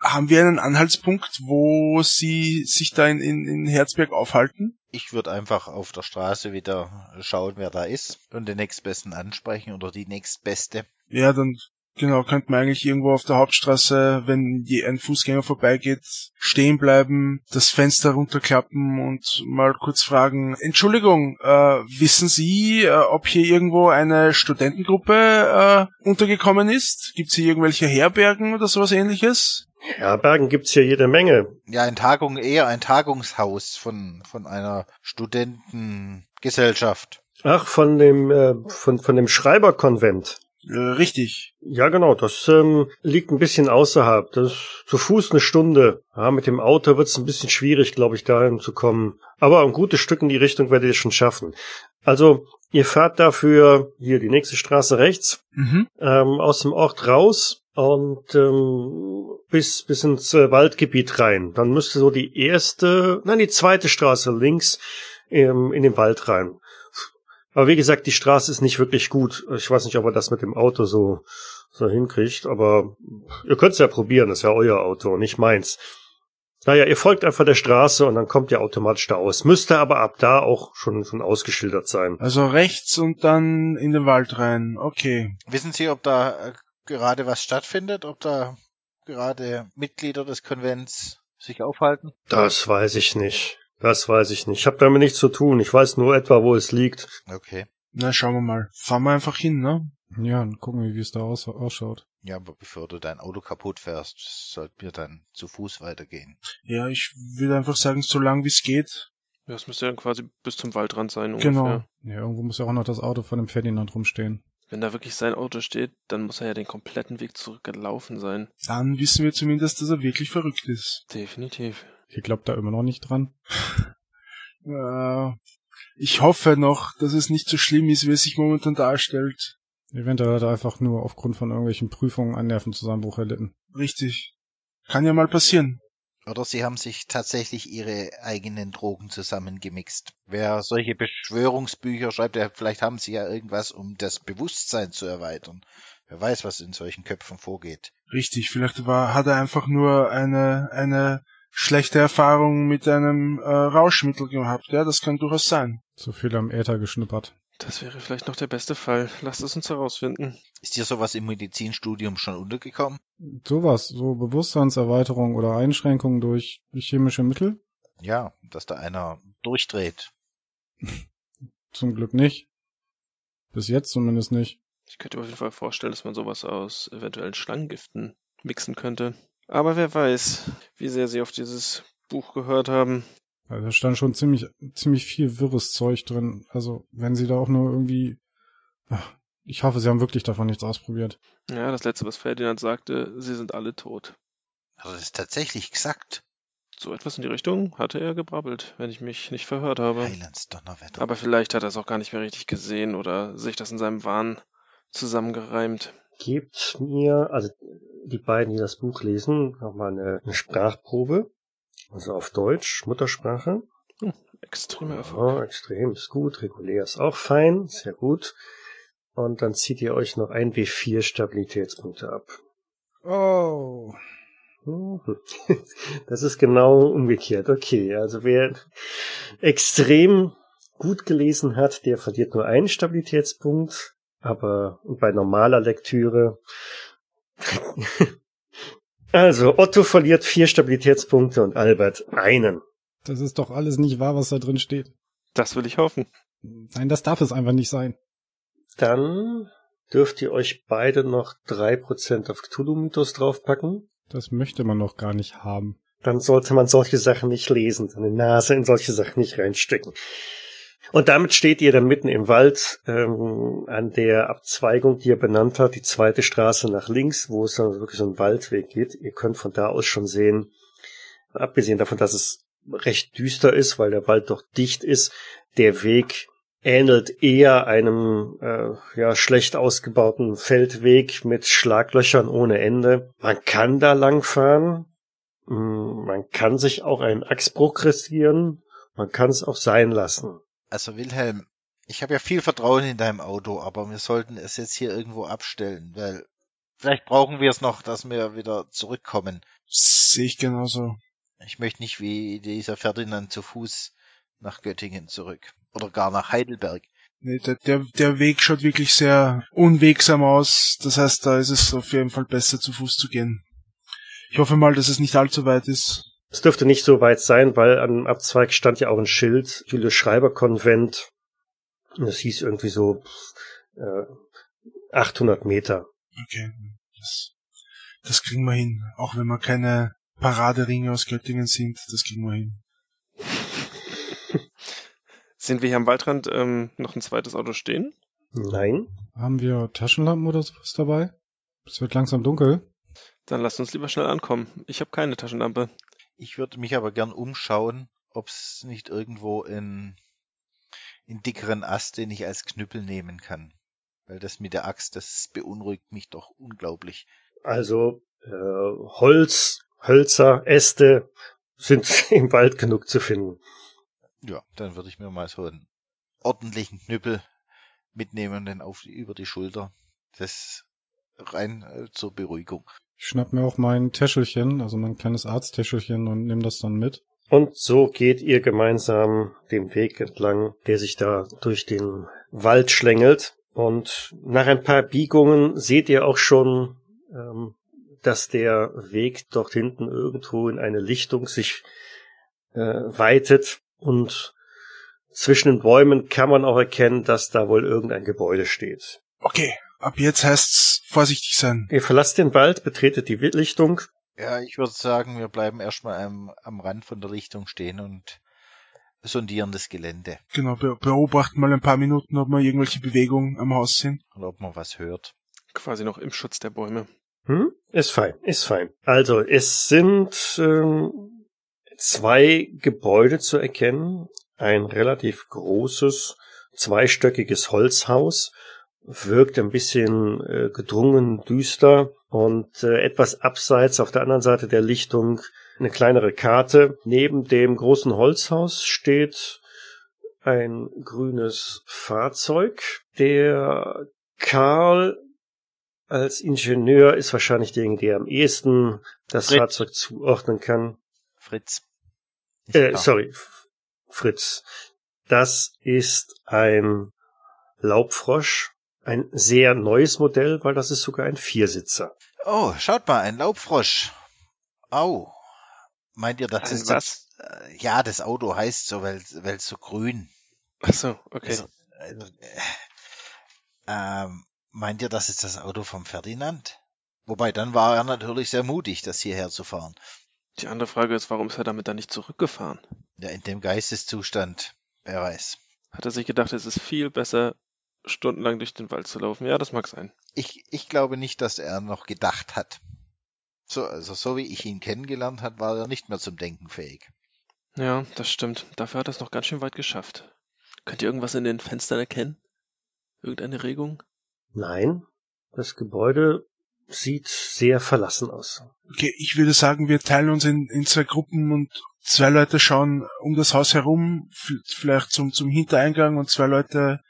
haben wir einen Anhaltspunkt, wo sie sich da in, in, in Herzberg aufhalten? Ich würde einfach auf der Straße wieder schauen, wer da ist und den nächstbesten ansprechen oder die nächstbeste. Ja, dann genau, könnte man eigentlich irgendwo auf der Hauptstraße, wenn je ein Fußgänger vorbeigeht, stehen bleiben, das Fenster runterklappen und mal kurz fragen, Entschuldigung, äh, wissen Sie, äh, ob hier irgendwo eine Studentengruppe äh, untergekommen ist? Gibt es hier irgendwelche Herbergen oder sowas ähnliches? Herbergen gibt's hier jede Menge. Ja, ein Tagung, eher ein Tagungshaus von, von einer Studentengesellschaft. Ach, von dem, äh, von, von dem Schreiberkonvent. Äh, richtig. Ja, genau, das ähm, liegt ein bisschen außerhalb. Das ist zu Fuß eine Stunde. Ja, mit dem Auto wird's ein bisschen schwierig, glaube ich, dahin zu kommen. Aber ein gutes Stück in die Richtung werdet ihr schon schaffen. Also, ihr fahrt dafür hier die nächste Straße rechts Mhm. ähm, aus dem Ort raus und ähm, bis bis ins äh, Waldgebiet rein. Dann müsste so die erste, nein, die zweite Straße links ähm, in den Wald rein. Aber wie gesagt, die Straße ist nicht wirklich gut. Ich weiß nicht, ob er das mit dem Auto so so hinkriegt, aber ihr könnt's ja probieren. Das ist ja euer Auto, nicht meins. Naja, ihr folgt einfach der Straße und dann kommt ihr automatisch da aus. Müsste aber ab da auch schon, schon ausgeschildert sein. Also rechts und dann in den Wald rein. Okay. Wissen Sie, ob da äh, gerade was stattfindet, ob da gerade Mitglieder des Konvents sich aufhalten? Das weiß ich nicht. Das weiß ich nicht. Ich habe damit nichts zu tun. Ich weiß nur etwa, wo es liegt. Okay. Na, schauen wir mal. Fahren wir einfach hin, ne? Ja, und gucken wir, wie es da aus ausschaut. Ja, aber bevor du dein Auto kaputt fährst, sollten wir dann zu Fuß weitergehen. Ja, ich würde einfach sagen, so lang wie es geht. Ja, das müsste dann quasi bis zum Waldrand sein Genau. ungefähr. Ja, irgendwo muss ja auch noch das Auto von dem Ferdinand rumstehen. Wenn da wirklich sein Auto steht, dann muss er ja den kompletten Weg zurückgelaufen sein. Dann wissen wir zumindest, dass er wirklich verrückt ist. Definitiv. Ihr glaubt da immer noch nicht dran? Äh, ich hoffe noch, dass es nicht so schlimm ist, wie es sich momentan darstellt. Eventuell hat er einfach nur aufgrund von irgendwelchen Prüfungen einen Nervenzusammenbruch erlitten. Richtig. Kann ja mal passieren. Oder sie haben sich tatsächlich ihre eigenen Drogen zusammengemixt. Wer solche Beschwörungsbücher schreibt, ja, vielleicht haben sie ja irgendwas, um das Bewusstsein zu erweitern. Wer weiß, was in solchen Köpfen vorgeht. Richtig. Vielleicht war, hat er einfach nur eine, eine schlechte Erfahrung mit einem äh, Rauschmittel gehabt. Ja, das kann durchaus sein. Zu viel am Äther geschnuppert. Das wäre vielleicht noch der beste Fall. Lasst es uns herausfinden. Ist dir sowas im Medizinstudium schon untergekommen? Sowas, so Bewusstseinserweiterung oder Einschränkung durch chemische Mittel? Ja, dass da einer durchdreht. Zum Glück nicht. Bis jetzt zumindest nicht. Ich könnte mir auf jeden Fall vorstellen, dass man sowas aus eventuellen Schlangengiften mixen könnte. Aber wer weiß, wie sehr sie auf dieses Buch gehört haben. Also da stand schon ziemlich, ziemlich viel wirres Zeug drin. Also, wenn sie da auch nur irgendwie, ach, ich hoffe, sie haben wirklich davon nichts ausprobiert. Ja, das letzte, was Ferdinand sagte, sie sind alle tot. Also das ist tatsächlich gesagt. So etwas in die Richtung hatte er gebrabbelt, wenn ich mich nicht verhört habe. Heilands Donnerwetter. Aber vielleicht hat er es auch gar nicht mehr richtig gesehen oder sich das in seinem Wahn zusammengereimt. Gebt mir, also die beiden, die das Buch lesen, nochmal eine, eine Sprachprobe. Also auf Deutsch, Muttersprache. Extremer Erfolg. Ja, extrem, ist gut. Regulär ist auch fein, sehr gut. Und dann zieht ihr euch noch ein W4 Stabilitätspunkte ab. Oh. Mhm. Das ist genau umgekehrt. Okay, also wer extrem gut gelesen hat, der verliert nur einen Stabilitätspunkt, aber bei normaler Lektüre. Also Otto verliert vier Stabilitätspunkte und Albert einen. Das ist doch alles nicht wahr, was da drin steht. Das will ich hoffen. Nein, das darf es einfach nicht sein. Dann dürft ihr euch beide noch drei Prozent auf Cthulhu-Mythos draufpacken. Das möchte man noch gar nicht haben. Dann sollte man solche Sachen nicht lesen, seine Nase in solche Sachen nicht reinstecken. Und damit steht ihr dann mitten im Wald ähm, an der Abzweigung, die ihr benannt hat, die zweite Straße nach links, wo es dann wirklich so ein Waldweg geht. Ihr könnt von da aus schon sehen, abgesehen davon, dass es recht düster ist, weil der Wald doch dicht ist, der Weg ähnelt eher einem äh, ja schlecht ausgebauten Feldweg mit Schlaglöchern ohne Ende. Man kann da langfahren, man kann sich auch einen Achsbruch riskieren, man kann es auch sein lassen. Also Wilhelm, ich habe ja viel Vertrauen in deinem Auto, aber wir sollten es jetzt hier irgendwo abstellen, weil vielleicht brauchen wir es noch, dass wir wieder zurückkommen. Sehe ich genauso. Ich möchte nicht wie dieser Ferdinand zu Fuß nach Göttingen zurück oder gar nach Heidelberg. Nee, der, der, der Weg schaut wirklich sehr unwegsam aus. Das heißt, da ist es auf jeden Fall besser zu Fuß zu gehen. Ich hoffe mal, dass es nicht allzu weit ist. Es dürfte nicht so weit sein, weil am Abzweig stand ja auch ein Schild, Julius Schreiber Konvent. Das hieß irgendwie so äh, 800 Meter. Okay, das, das kriegen wir hin. Auch wenn wir keine Paraderinge aus Göttingen sind, das kriegen wir hin. Sind wir hier am Waldrand ähm, noch ein zweites Auto stehen? Nein. Haben wir Taschenlampen oder sowas dabei? Es wird langsam dunkel. Dann lasst uns lieber schnell ankommen. Ich habe keine Taschenlampe. Ich würde mich aber gern umschauen, ob es nicht irgendwo in, in dickeren Ast, den ich als Knüppel nehmen kann. Weil das mit der Axt, das beunruhigt mich doch unglaublich. Also äh, Holz, Hölzer, Äste sind im Wald genug zu finden. Ja, dann würde ich mir mal so einen ordentlichen Knüppel mitnehmen und dann auf über die Schulter. Das rein äh, zur Beruhigung. Ich schnapp mir auch mein Täschelchen, also mein kleines Arzttäschelchen und nehme das dann mit. Und so geht ihr gemeinsam den Weg entlang, der sich da durch den Wald schlängelt. Und nach ein paar Biegungen seht ihr auch schon, ähm, dass der Weg dort hinten irgendwo in eine Lichtung sich äh, weitet und zwischen den Bäumen kann man auch erkennen, dass da wohl irgendein Gebäude steht. Okay, ab jetzt heißt's vorsichtig sein. Ihr verlasst den Wald, betretet die Lichtung. Ja, ich würde sagen, wir bleiben erstmal am, am Rand von der Lichtung stehen und sondieren das Gelände. Genau, be beobachten mal ein paar Minuten, ob wir irgendwelche Bewegungen am Haus sehen. Und ob man was hört. Quasi noch im Schutz der Bäume. Hm? Ist fein, ist fein. Also, es sind ähm, zwei Gebäude zu erkennen. Ein relativ großes, zweistöckiges Holzhaus. Wirkt ein bisschen äh, gedrungen, düster und äh, etwas abseits auf der anderen Seite der Lichtung eine kleinere Karte. Neben dem großen Holzhaus steht ein grünes Fahrzeug. Der Karl als Ingenieur ist wahrscheinlich derjenige, der am ehesten das Fritz. Fahrzeug zuordnen kann. Fritz. Äh, sorry, Fritz. Das ist ein Laubfrosch. Ein sehr neues Modell, weil das ist sogar ein Viersitzer. Oh, schaut mal, ein Laubfrosch. Au. Meint ihr, das Ein ist was? Das, äh, ja, das Auto heißt so, weil es so grün. Ach so, okay. Also, also, äh, ähm, meint ihr, das ist das Auto vom Ferdinand? Wobei, dann war er natürlich sehr mutig, das hierher zu fahren. Die andere Frage ist, warum ist er damit dann nicht zurückgefahren? Ja, in dem Geisteszustand, wer weiß. Hat er sich gedacht, es ist viel besser, stundenlang durch den Wald zu laufen? Ja, das mag sein. Ich, ich glaube nicht, dass er noch gedacht hat. So, also so wie ich ihn kennengelernt hat, war er nicht mehr zum Denken fähig. Ja, das stimmt. Dafür hat er es noch ganz schön weit geschafft. Könnt ihr irgendwas in den Fenstern erkennen? Irgendeine Regung? Nein, das Gebäude sieht sehr verlassen aus. Okay, ich würde sagen, wir teilen uns in, in zwei Gruppen und zwei Leute schauen um das Haus herum, vielleicht zum, zum Hintereingang und zwei Leute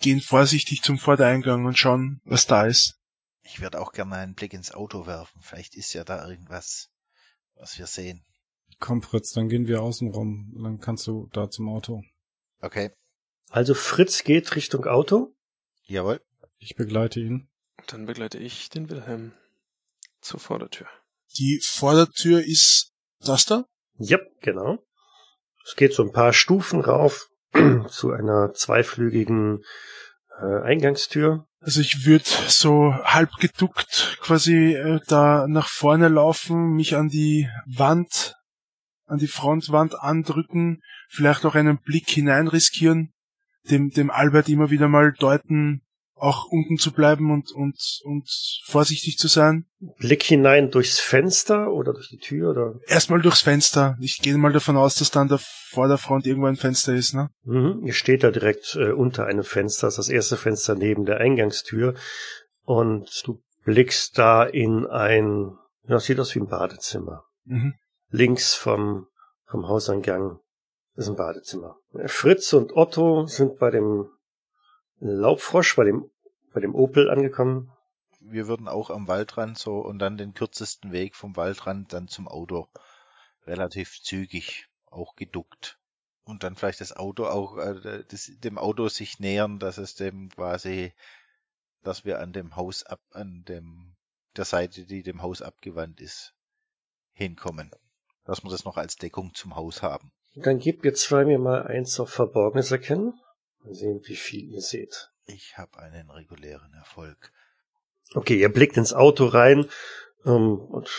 gehen vorsichtig zum Vordereingang und schauen, was da ist. Ich würde auch gerne einen Blick ins Auto werfen. Vielleicht ist ja da irgendwas, was wir sehen. Komm, Fritz, dann gehen wir außen rum. Dann kannst du da zum Auto. Okay, Also Fritz geht Richtung Auto. jawohl. Ich begleite ihn. Dann begleite ich den Wilhelm zur Vordertür. Die Vordertür ist das da? Ja, genau. Es geht so ein paar Stufen rauf zu einer zweiflügigen äh, Eingangstür. Also ich würde so halb geduckt quasi äh, da nach vorne laufen, mich an die Wand, an die Frontwand andrücken, vielleicht auch einen Blick hinein riskieren, dem, dem Albert immer wieder mal deuten, auch unten zu bleiben und, und, und vorsichtig zu sein. Blick hinein durchs Fenster oder durch die Tür oder Erstmal durchs Fenster. Ich gehe mal davon aus, dass dann da vor der Front irgendwo ein Fenster ist, ne? Mhm. Ihr steht da direkt äh, unter einem Fenster, das ist das erste Fenster neben der Eingangstür. Und du blickst da in ein, ja, das sieht aus wie ein Badezimmer. Mhm. Links vom, vom Hauseingang ist ein Badezimmer. Fritz und Otto sind bei dem Laubfrosch, bei dem, bei dem Opel angekommen. Wir würden auch am Waldrand so und dann den kürzesten Weg vom Waldrand dann zum Auto. Relativ zügig, auch geduckt. Und dann vielleicht das Auto auch, äh, das, dem Auto sich nähern, dass es dem quasi, dass wir an dem Haus ab, an dem, der Seite, die dem Haus abgewandt ist, hinkommen. Dass wir das noch als Deckung zum Haus haben. Dann gebt ihr zwei mir mal eins auf Verborgenes erkennen. Mal sehen, wie viel ihr seht. Ich habe einen regulären Erfolg. Okay, ihr blickt ins Auto rein ähm, und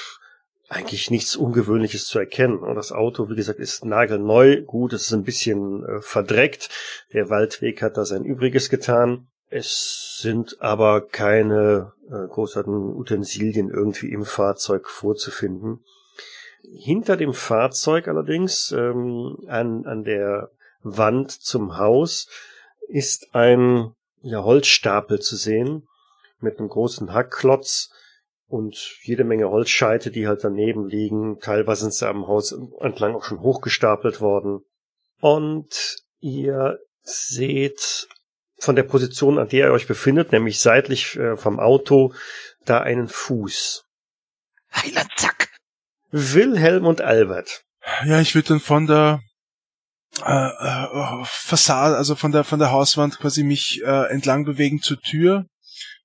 eigentlich nichts Ungewöhnliches zu erkennen. Und das Auto, wie gesagt, ist nagelneu. Gut, es ist ein bisschen äh, verdreckt. Der Waldweg hat da sein Übriges getan. Es sind aber keine äh, großartigen Utensilien irgendwie im Fahrzeug vorzufinden. Hinter dem Fahrzeug allerdings, ähm, an, an der Wand zum Haus, ist ein ja, Holzstapel zu sehen mit einem großen Hackklotz und jede Menge Holzscheite, die halt daneben liegen. Teilweise sind sie am Haus entlang auch schon hochgestapelt worden. Und ihr seht von der Position, an der ihr euch befindet, nämlich seitlich äh, vom Auto, da einen Fuß. Heiland, zack! Wilhelm und Albert. Ja, ich würde dann von der äh, äh, Fassade, also von der von der Hauswand quasi mich äh, entlang bewegen zur Tür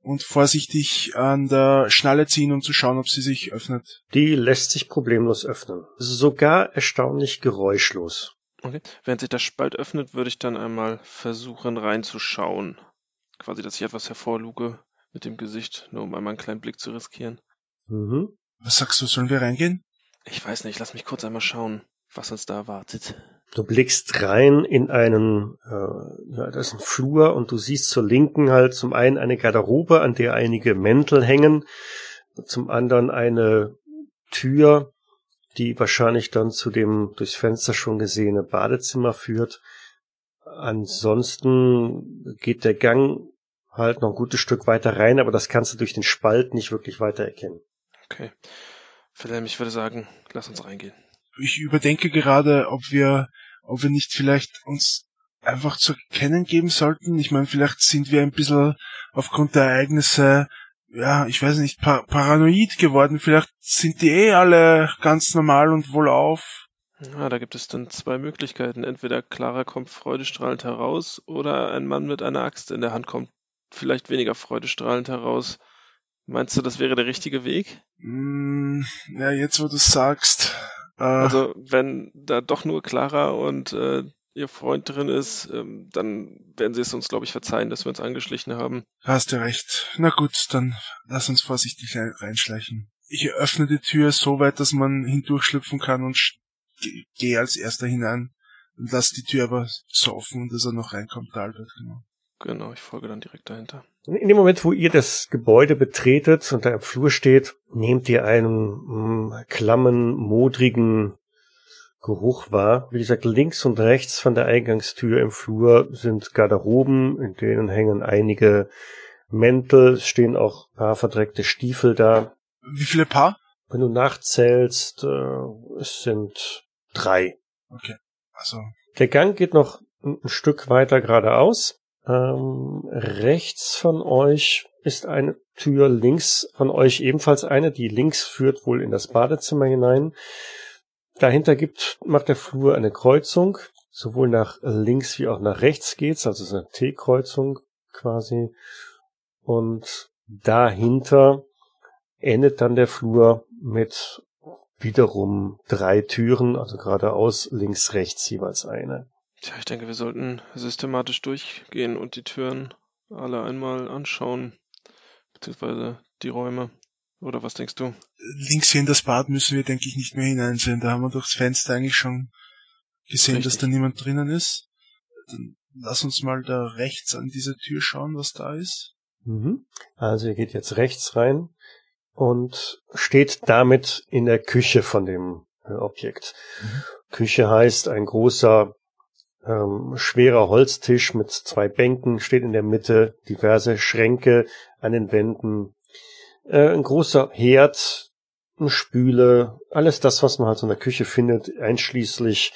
und vorsichtig an der Schnalle ziehen, um zu schauen, ob sie sich öffnet. Die lässt sich problemlos öffnen. Sogar erstaunlich geräuschlos. Okay. Während sich der Spalt öffnet, würde ich dann einmal versuchen reinzuschauen. Quasi, dass ich etwas hervorluge mit dem Gesicht, nur um einmal einen kleinen Blick zu riskieren. Mhm. Was sagst du, sollen wir reingehen? Ich weiß nicht, lass mich kurz einmal schauen, was uns da erwartet. Du blickst rein in einen, äh, ja, das ist ein Flur und du siehst zur Linken halt zum einen eine Garderobe, an der einige Mäntel hängen, zum anderen eine Tür, die wahrscheinlich dann zu dem durchs Fenster schon gesehene Badezimmer führt. Ansonsten geht der Gang halt noch ein gutes Stück weiter rein, aber das kannst du durch den Spalt nicht wirklich weiter erkennen. Okay. Wilhelm, ich würde sagen, lass uns reingehen. Ich überdenke gerade, ob wir, ob wir nicht vielleicht uns einfach zu erkennen geben sollten. Ich meine, vielleicht sind wir ein bisschen aufgrund der Ereignisse, ja, ich weiß nicht, par paranoid geworden. Vielleicht sind die eh alle ganz normal und wohlauf. Ja, da gibt es dann zwei Möglichkeiten. Entweder Clara kommt freudestrahlend heraus oder ein Mann mit einer Axt in der Hand kommt vielleicht weniger freudestrahlend heraus. Meinst du, das wäre der richtige Weg? Mm, ja, jetzt wo du sagst. Äh, Also, wenn da doch nur Clara und äh, ihr Freund drin ist, ähm, dann werden sie es uns, glaube ich, verzeihen, dass wir uns angeschlichen haben. Hast du recht. Na gut, dann lass uns vorsichtig rein- reinschleichen. Ich öffne die Tür so weit, dass man hindurchschlüpfen kann und gehe als erster hinein und lass die Tür aber so offen, dass er noch reinkommt, der Albert, genau. Genau, ich folge dann direkt dahinter. In dem Moment, wo ihr das Gebäude betretet und da im Flur steht, nehmt ihr einen mh, klammen, modrigen Geruch wahr. Wie gesagt, links und rechts von der Eingangstür im Flur sind Garderoben, in denen hängen einige Mäntel, es stehen auch ein paar verdreckte Stiefel da. Wie viele Paar? Wenn du nachzählst, äh, es sind drei. Okay. Also, Der Gang geht noch ein ein Stück weiter geradeaus. Ähm, rechts von euch ist eine Tür, links von euch ebenfalls eine, die links führt wohl in das Badezimmer hinein. Dahinter gibt, macht der Flur eine Kreuzung, sowohl nach links wie auch nach rechts geht's, also es ist eine T-Kreuzung quasi. Und dahinter endet dann der Flur mit wiederum drei Türen, also geradeaus, links, rechts jeweils eine. Tja, ich denke, wir sollten systematisch durchgehen und die Türen alle einmal anschauen, beziehungsweise die Räume. Oder was denkst du? links hier in das Bad müssen wir, denke ich, nicht mehr hineinsehen. Da haben wir durchs Fenster eigentlich schon gesehen, dass Richtig. da niemand drinnen ist. Dann lass uns mal da rechts an diese Tür schauen, was da ist. Mhm. Also ihr geht jetzt rechts rein und steht damit in der Küche von dem äh, Objekt. Küche heißt ein großer, ähm, schwerer Holztisch mit zwei Bänken, steht in der Mitte, diverse Schränke an den Wänden, äh, ein großer Herd, eine Spüle, alles das, was man halt so in der Küche findet, einschließlich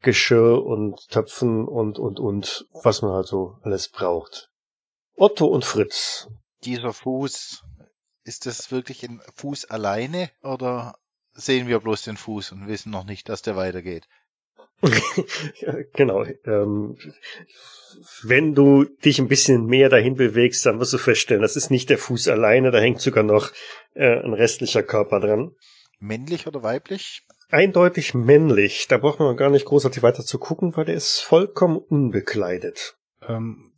Geschirr und Töpfen und, und, und, was man halt so alles braucht. Otto und Fritz. Dieser Fuß, ist das wirklich ein Fuß alleine oder sehen wir bloß den Fuß und wissen noch nicht, dass der weitergeht? Genau. Ähm, wenn du dich ein bisschen mehr dahin bewegst, dann wirst du feststellen, das ist nicht der Fuß alleine, da hängt sogar noch äh, ein restlicher Körper dran. Männlich oder weiblich? Eindeutig männlich. Da braucht man gar nicht großartig weiter zu gucken, weil der ist vollkommen unbekleidet. Ähm,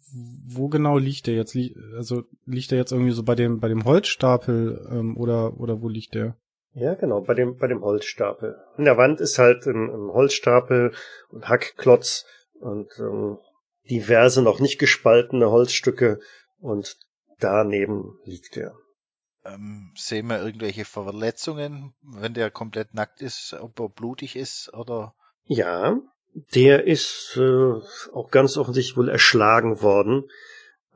wo genau liegt der jetzt? Also liegt der jetzt irgendwie so bei dem bei dem Holzstapel ähm, oder oder wo liegt der? Ja, genau, bei dem, bei dem Holzstapel. An der Wand ist halt ein, ein Holzstapel und Hackklotz und ähm, diverse noch nicht gespaltene Holzstücke und daneben liegt er. Ähm, sehen wir irgendwelche Verletzungen, wenn der komplett nackt ist, ob er blutig ist oder Ja, der ist äh, auch ganz offensichtlich wohl erschlagen worden.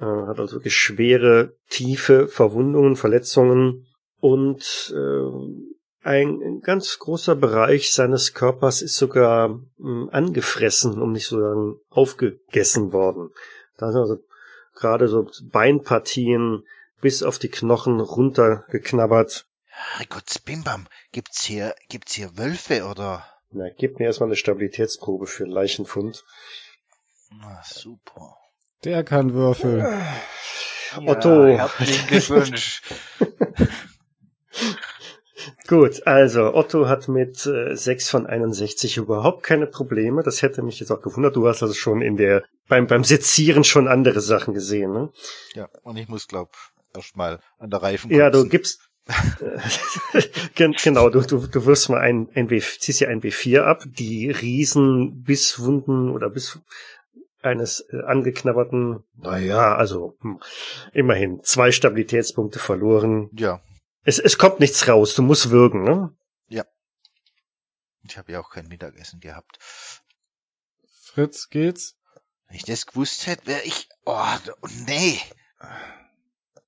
Äh, hat also wirklich schwere, tiefe Verwundungen, Verletzungen und äh, ein, ganz großer Bereich seines Körpers ist sogar mh, angefressen, um nicht zu sagen aufgegessen worden. Da sind also gerade so Beinpartien bis auf die Knochen runtergeknabbert. Herrgott, Bimbam, gibt's hier, gibt's hier Wölfe oder? Na, gib mir erstmal eine Stabilitätsprobe für Leichenfund. Na, super. Der kann würfeln. Otto. Ja, herzlichen Glückwunsch. Gut, also Otto hat mit äh, 6 von 61 überhaupt keine Probleme. Das hätte mich jetzt auch gewundert. Du hast also schon in der beim beim Sezieren schon andere Sachen gesehen, ne? ja, und ich muss, glaub, erstmal an der Reifen Ja, du gibst Gen- genau, du, du, du wirst mal ein, ein W, ziehst ja ein W4 ab, die riesen Bisswunden oder Biss eines äh, angeknabberten, naja, also hm, immerhin zwei Stabilitätspunkte verloren. Ja, Es, es kommt nichts raus, du musst würgen, ne? ich habe ja auch kein Mittagessen gehabt. Fritz, geht's? Wenn ich das gewusst hätte, wäre ich... Oh, nee.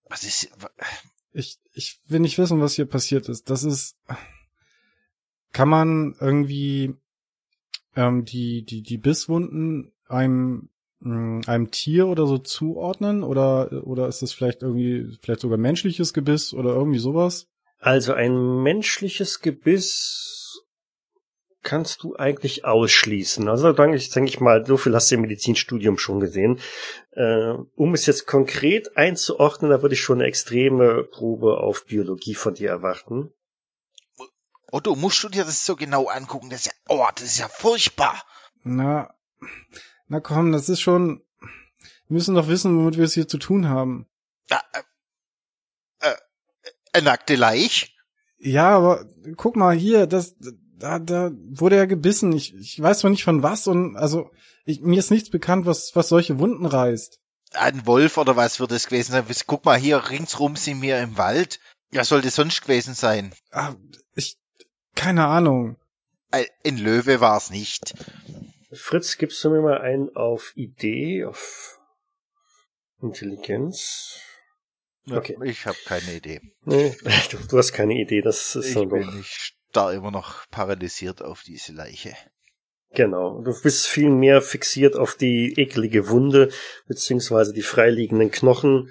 Was ist... Ich, ich will nicht wissen, was hier passiert ist. Das ist. Kann man irgendwie ähm, die, die, die Bisswunden einem, einem Tier oder so zuordnen? Oder, oder ist das vielleicht irgendwie, vielleicht sogar menschliches Gebiss oder irgendwie sowas? Also ein menschliches Gebiss kannst du eigentlich ausschließen. Also denke ich, denke ich mal, so viel hast du im Medizinstudium schon gesehen. Äh, um es jetzt konkret einzuordnen, da würde ich schon eine extreme Probe auf Biologie von dir erwarten. Otto, musst du dir das so genau angucken? Das ist ja... Oh, das ist ja furchtbar. Na, na komm, das ist schon. Wir müssen doch wissen, womit wir es hier zu tun haben. Ja, äh, äh, eine nackte Leich? Ja, aber guck mal hier, das, da, da wurde er gebissen. Ich, ich weiß zwar nicht von was und also ich, mir ist nichts bekannt, was, was solche Wunden reißt. Ein Wolf oder was wird es gewesen sein? Guck mal, hier ringsrum sind wir im Wald. Was sollte sonst gewesen sein? Ah, ich, keine Ahnung. Ein ein Löwe war es nicht. Fritz, gibst du mir mal einen auf Idee, auf Intelligenz? Okay. Ich habe keine Idee. Nee, du, du hast keine Idee, das ist Ich so bin doch. nicht da immer noch paralysiert auf diese Leiche. Genau. Du bist viel mehr fixiert auf die eklige Wunde, beziehungsweise die freiliegenden Knochen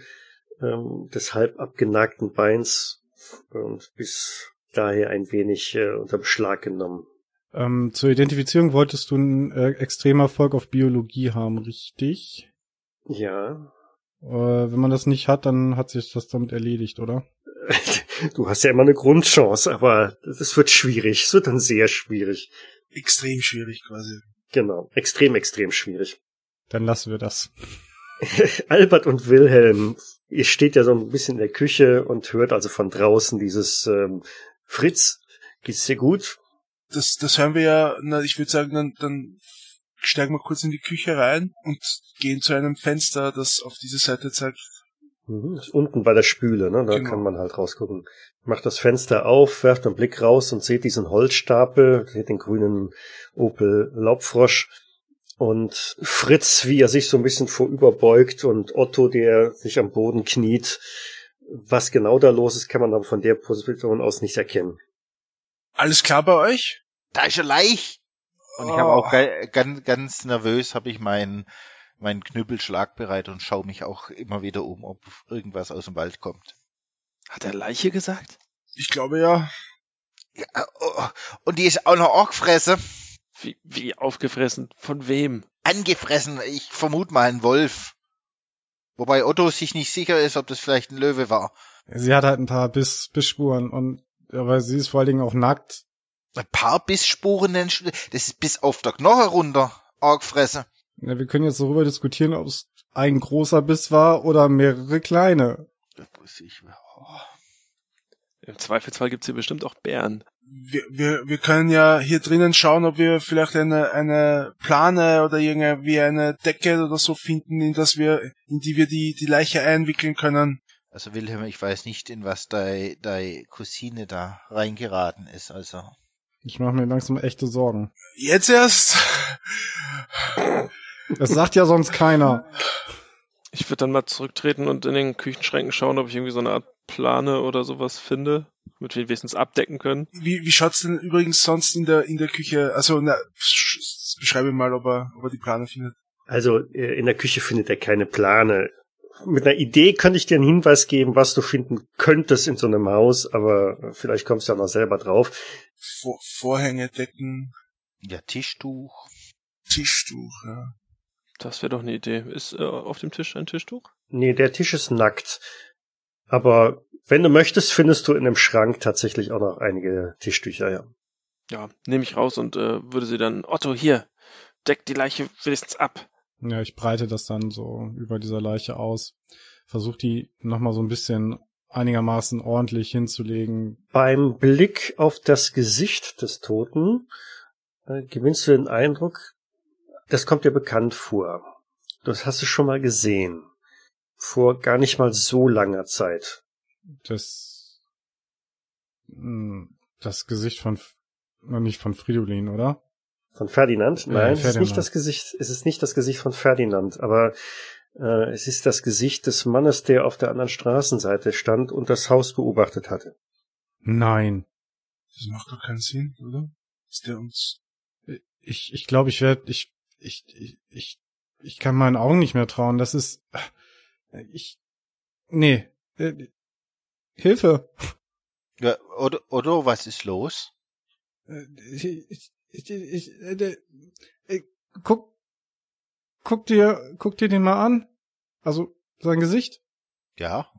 ähm, des halb abgenagten Beins und bist daher ein wenig äh, unter Beschlag genommen. Ähm, zur Identifizierung wolltest du einen äh, extremen Erfolg auf Biologie haben, richtig? Ja. Äh, wenn man das nicht hat, dann hat sich das damit erledigt, oder? Du hast ja immer eine Grundchance, aber das wird schwierig. Es wird dann sehr schwierig. Extrem schwierig quasi. Genau. Extrem, extrem schwierig. Dann lassen wir das. Albert und Wilhelm, ihr steht ja so ein bisschen in der Küche und hört also von draußen dieses ähm, Fritz, geht's dir gut? Das, das hören wir ja, na, ich würde sagen, dann, dann steigen wir kurz in die Küche rein und gehen zu einem Fenster, das auf diese Seite zeigt. Mhm, unten bei der Spüle, ne? Da Genau. kann man halt rausgucken. Macht das Fenster auf, werft einen Blick raus und seht diesen Holzstapel, seht den grünen Opel Laubfrosch und Fritz, wie er sich so ein bisschen vorüberbeugt und Otto, der sich am Boden kniet. Was genau da los ist, kann man aber von der Position aus nicht erkennen. Alles klar bei euch? Da ist er Leich! Und ich Oh. habe auch ge- ganz, ganz nervös habe ich meinen meinen Knüppel schlagbereit und schaue mich auch immer wieder um, ob irgendwas aus dem Wald kommt. Hat er Leiche gesagt? Ich glaube ja. Ja, oh, und die ist auch noch angefressen. Wie, wie aufgefressen? Von wem? Angefressen. Ich vermute mal ein Wolf. Wobei Otto sich nicht sicher ist, ob das vielleicht ein Löwe war. Sie hat halt ein paar Biss, Bissspuren und aber sie ist vor allen Dingen auch nackt. Ein paar Bissspuren nennst du das? Ist bis auf der Knoche runter angefressen. Ja, wir können jetzt darüber diskutieren, ob es ein großer Biss war oder mehrere kleine. Das muss ich, oh. Im Zweifelsfall gibt's hier bestimmt auch Bären. Wir, wir, wir können ja hier drinnen schauen, ob wir vielleicht eine, eine Plane oder irgendwie eine Decke oder so finden, in das wir, in die wir die, die Leiche einwickeln können. Also Wilhelm, ich weiß nicht, in was deine deine Cousine da reingeraten ist. Also Ich mache mir langsam echte Sorgen. Jetzt erst? Das sagt ja sonst keiner. Ich würde dann mal zurücktreten und in den Küchenschränken schauen, ob ich irgendwie so eine Art Plane oder sowas finde, mit wir wenigstens abdecken können. Wie, wie schaut's denn übrigens sonst in der, in der Küche? Also, na, sch- beschreibe mal, ob er, ob er die Plane findet. Also äh, in der Küche findet er keine Plane. Mit einer Idee könnte ich dir einen Hinweis geben, was du finden könntest in so einem Haus, aber vielleicht kommst du ja noch selber drauf. Vor, Vorhänge, Decken. Ja, Tischtuch. Tischtuch, ja. Das wäre doch eine Idee. Ist äh, auf dem Tisch ein Tischtuch? Nee, der Tisch ist nackt. Aber wenn du möchtest, findest du in dem Schrank tatsächlich auch noch einige Tischtücher, ja. Ja, nehme ich raus und äh, würde sie dann, Otto, hier, deck die Leiche wenigstens ab. Ja, ich breite das dann so über dieser Leiche aus. Versuch die nochmal so ein bisschen einigermaßen ordentlich hinzulegen. Beim Blick auf das Gesicht des Toten äh, gewinnst du den Eindruck, das kommt dir bekannt vor. Das hast du schon mal gesehen. Vor gar nicht mal so langer Zeit. Das, hm, das Gesicht von, nicht von Fridolin, oder? Von Ferdinand? Nein, es ist Ferdinand. nicht das Gesicht, es ist nicht das Gesicht von Ferdinand, aber äh, es ist das Gesicht des Mannes, der auf der anderen Straßenseite stand und das Haus beobachtet hatte. Nein. Das macht doch keinen Sinn, oder? Ist der uns. Ich, ich glaube, ich werde, ich, ich, ich, ich, ich kann meinen Augen nicht mehr trauen. Das ist, ich, nee, äh, Hilfe. Ja, oder, oder was ist los? Äh, Ich, ich, ich, ich, äh, der- äh, guck, guck dir, guck dir den mal an. Also, sein Gesicht. Ja.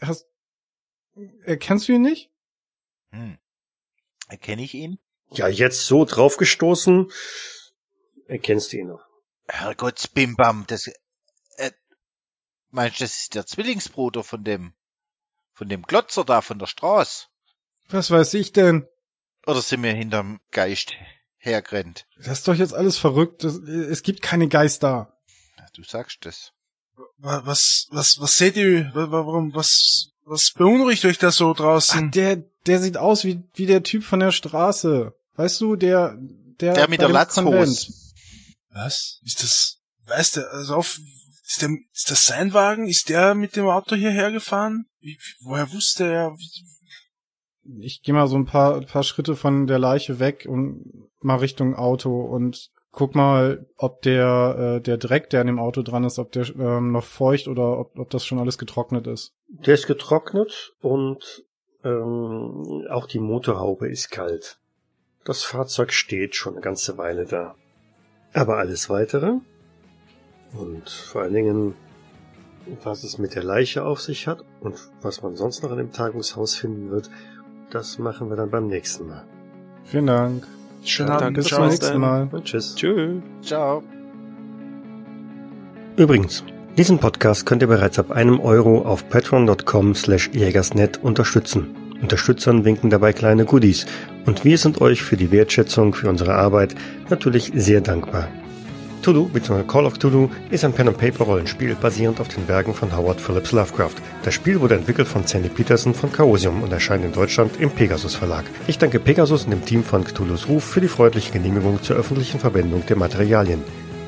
Hast, erkennst du ihn nicht? Hm. Erkenne ich ihn? Ja, jetzt so draufgestoßen, erkennst du ihn noch. Herrgott, Bimbam, das, äh, meinst du, das ist der Zwillingsbruder von dem, von dem Glotzer da von der Straße? Was weiß ich denn? Oder sind wir hinterm Geist hergerannt? Das ist doch jetzt alles verrückt. Das, es gibt keine Geister. Ja, Du sagst das. Wa- Was, was, was seht ihr? Wa- wa- Warum, was, was beunruhigt euch da so Ach, draußen? der, der sieht aus wie, wie der Typ von der Straße. Weißt du, der, der, Der mit der. Latzhose. Was? Ist das, weißt du, also auf, ist der, ist das sein Wagen? Ist der mit dem Auto hierher gefahren? Wie- woher wusste er? Wie, Ich gehe mal so ein paar, paar Schritte von der Leiche weg und mal Richtung Auto und guck mal, ob der, äh, der Dreck, der an dem Auto dran ist, ob der ähm, noch feucht oder ob, ob das schon alles getrocknet ist. Der ist getrocknet und ähm, auch die Motorhaube ist kalt. Das Fahrzeug steht schon eine ganze Weile da. Aber alles weitere und vor allen Dingen, was es mit der Leiche auf sich hat und was man sonst noch in dem Tagungshaus finden wird, das machen wir dann beim nächsten Mal. Vielen Dank. schönen Abend. danke. Bis zum nächsten Mal. Und tschüss. Tschö. Ciao. Übrigens, diesen Podcast könnt ihr bereits ab einem Euro auf patreon.com slash jägersnet unterstützen. Unterstützern winken dabei kleine Goodies und wir sind euch für die Wertschätzung für unsere Arbeit natürlich sehr dankbar. Tulu bzw. Call of Tulu ist ein Pen-and-Paper-Rollenspiel basierend auf den Werken von Howard Phillips Lovecraft. Das Spiel wurde entwickelt von Sandy Peterson von Chaosium und erscheint in Deutschland im Pegasus Verlag. Ich danke Pegasus und dem Team von Cthulhu's Ruf für die freundliche Genehmigung zur öffentlichen Verwendung der Materialien.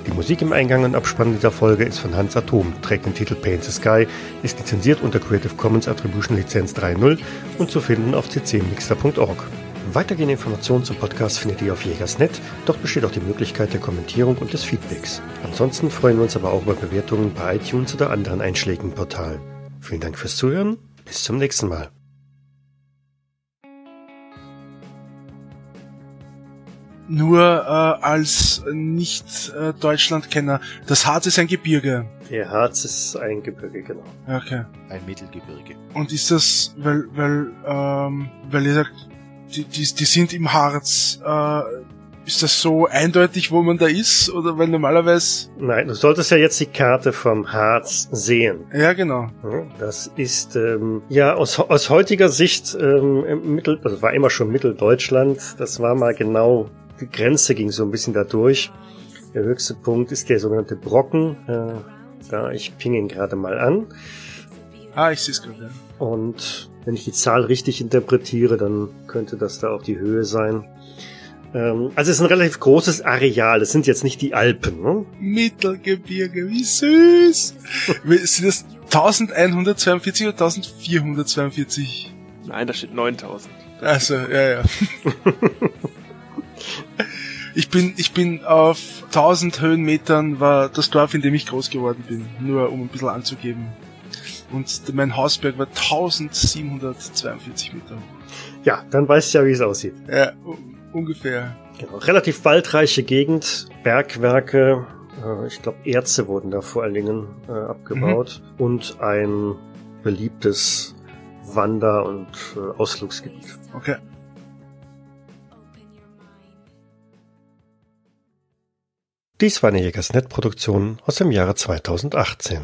Die Musik im Eingang und Abspann dieser Folge ist von Hans Atom, trägt den Titel Paint the Sky, ist lizenziert unter Creative Commons Attribution Lizenz 3.0 und zu finden auf ccmixter.org. Weitergehende Informationen zum Podcast findet ihr auf Jägersnet. Dort besteht auch die Möglichkeit der Kommentierung und des Feedbacks. Ansonsten freuen wir uns aber auch über Bewertungen bei iTunes oder anderen einschlägigen Portalen. Vielen Dank fürs Zuhören. Bis zum nächsten Mal. Nur äh, als Nicht-Deutschland-Kenner. Das Harz ist ein Gebirge. Der Harz ist ein Gebirge, genau. Okay. Ein Mittelgebirge. Und ist das, weil, weil, ähm, weil ihr sagt, die, die, die sind im Harz, äh, ist das so eindeutig, wo man da ist? Oder weil normalerweise, Nein, du solltest ja jetzt die Karte vom Harz sehen. ja genau. Das ist ähm, ja aus, aus heutiger Sicht ähm, Mittel, also war immer schon Mitteldeutschland. Das war mal genau die Grenze ging so ein bisschen da durch. Der höchste Punkt ist der sogenannte Brocken. Äh, da ich ping ihn gerade mal an. Ah, ich sehe es gerade. Ja. Und wenn ich die Zahl richtig interpretiere, dann könnte das da auch die Höhe sein. Ähm, also es ist ein relativ großes Areal. Es sind jetzt nicht die Alpen. Ne? Mittelgebirge, wie süß! sind das 1142 oder 1442? Nein, da steht 9000. Also, ja, ja. Ich bin, ich bin auf 1000 Höhenmetern war das Dorf, in dem ich groß geworden bin. Nur um ein bisschen anzugeben. Und mein Hausberg war 1742 Meter hoch. Ja, dann weißt du ja, wie es aussieht. Ja, ungefähr. Genau, relativ waldreiche Gegend, Bergwerke, äh, ich glaube Erze wurden da vor allen Dingen äh, abgebaut mhm. und ein beliebtes Wander- und äh, Ausflugsgebiet. Okay. Dies war eine Jägersnet-Produktion aus dem Jahre 2018.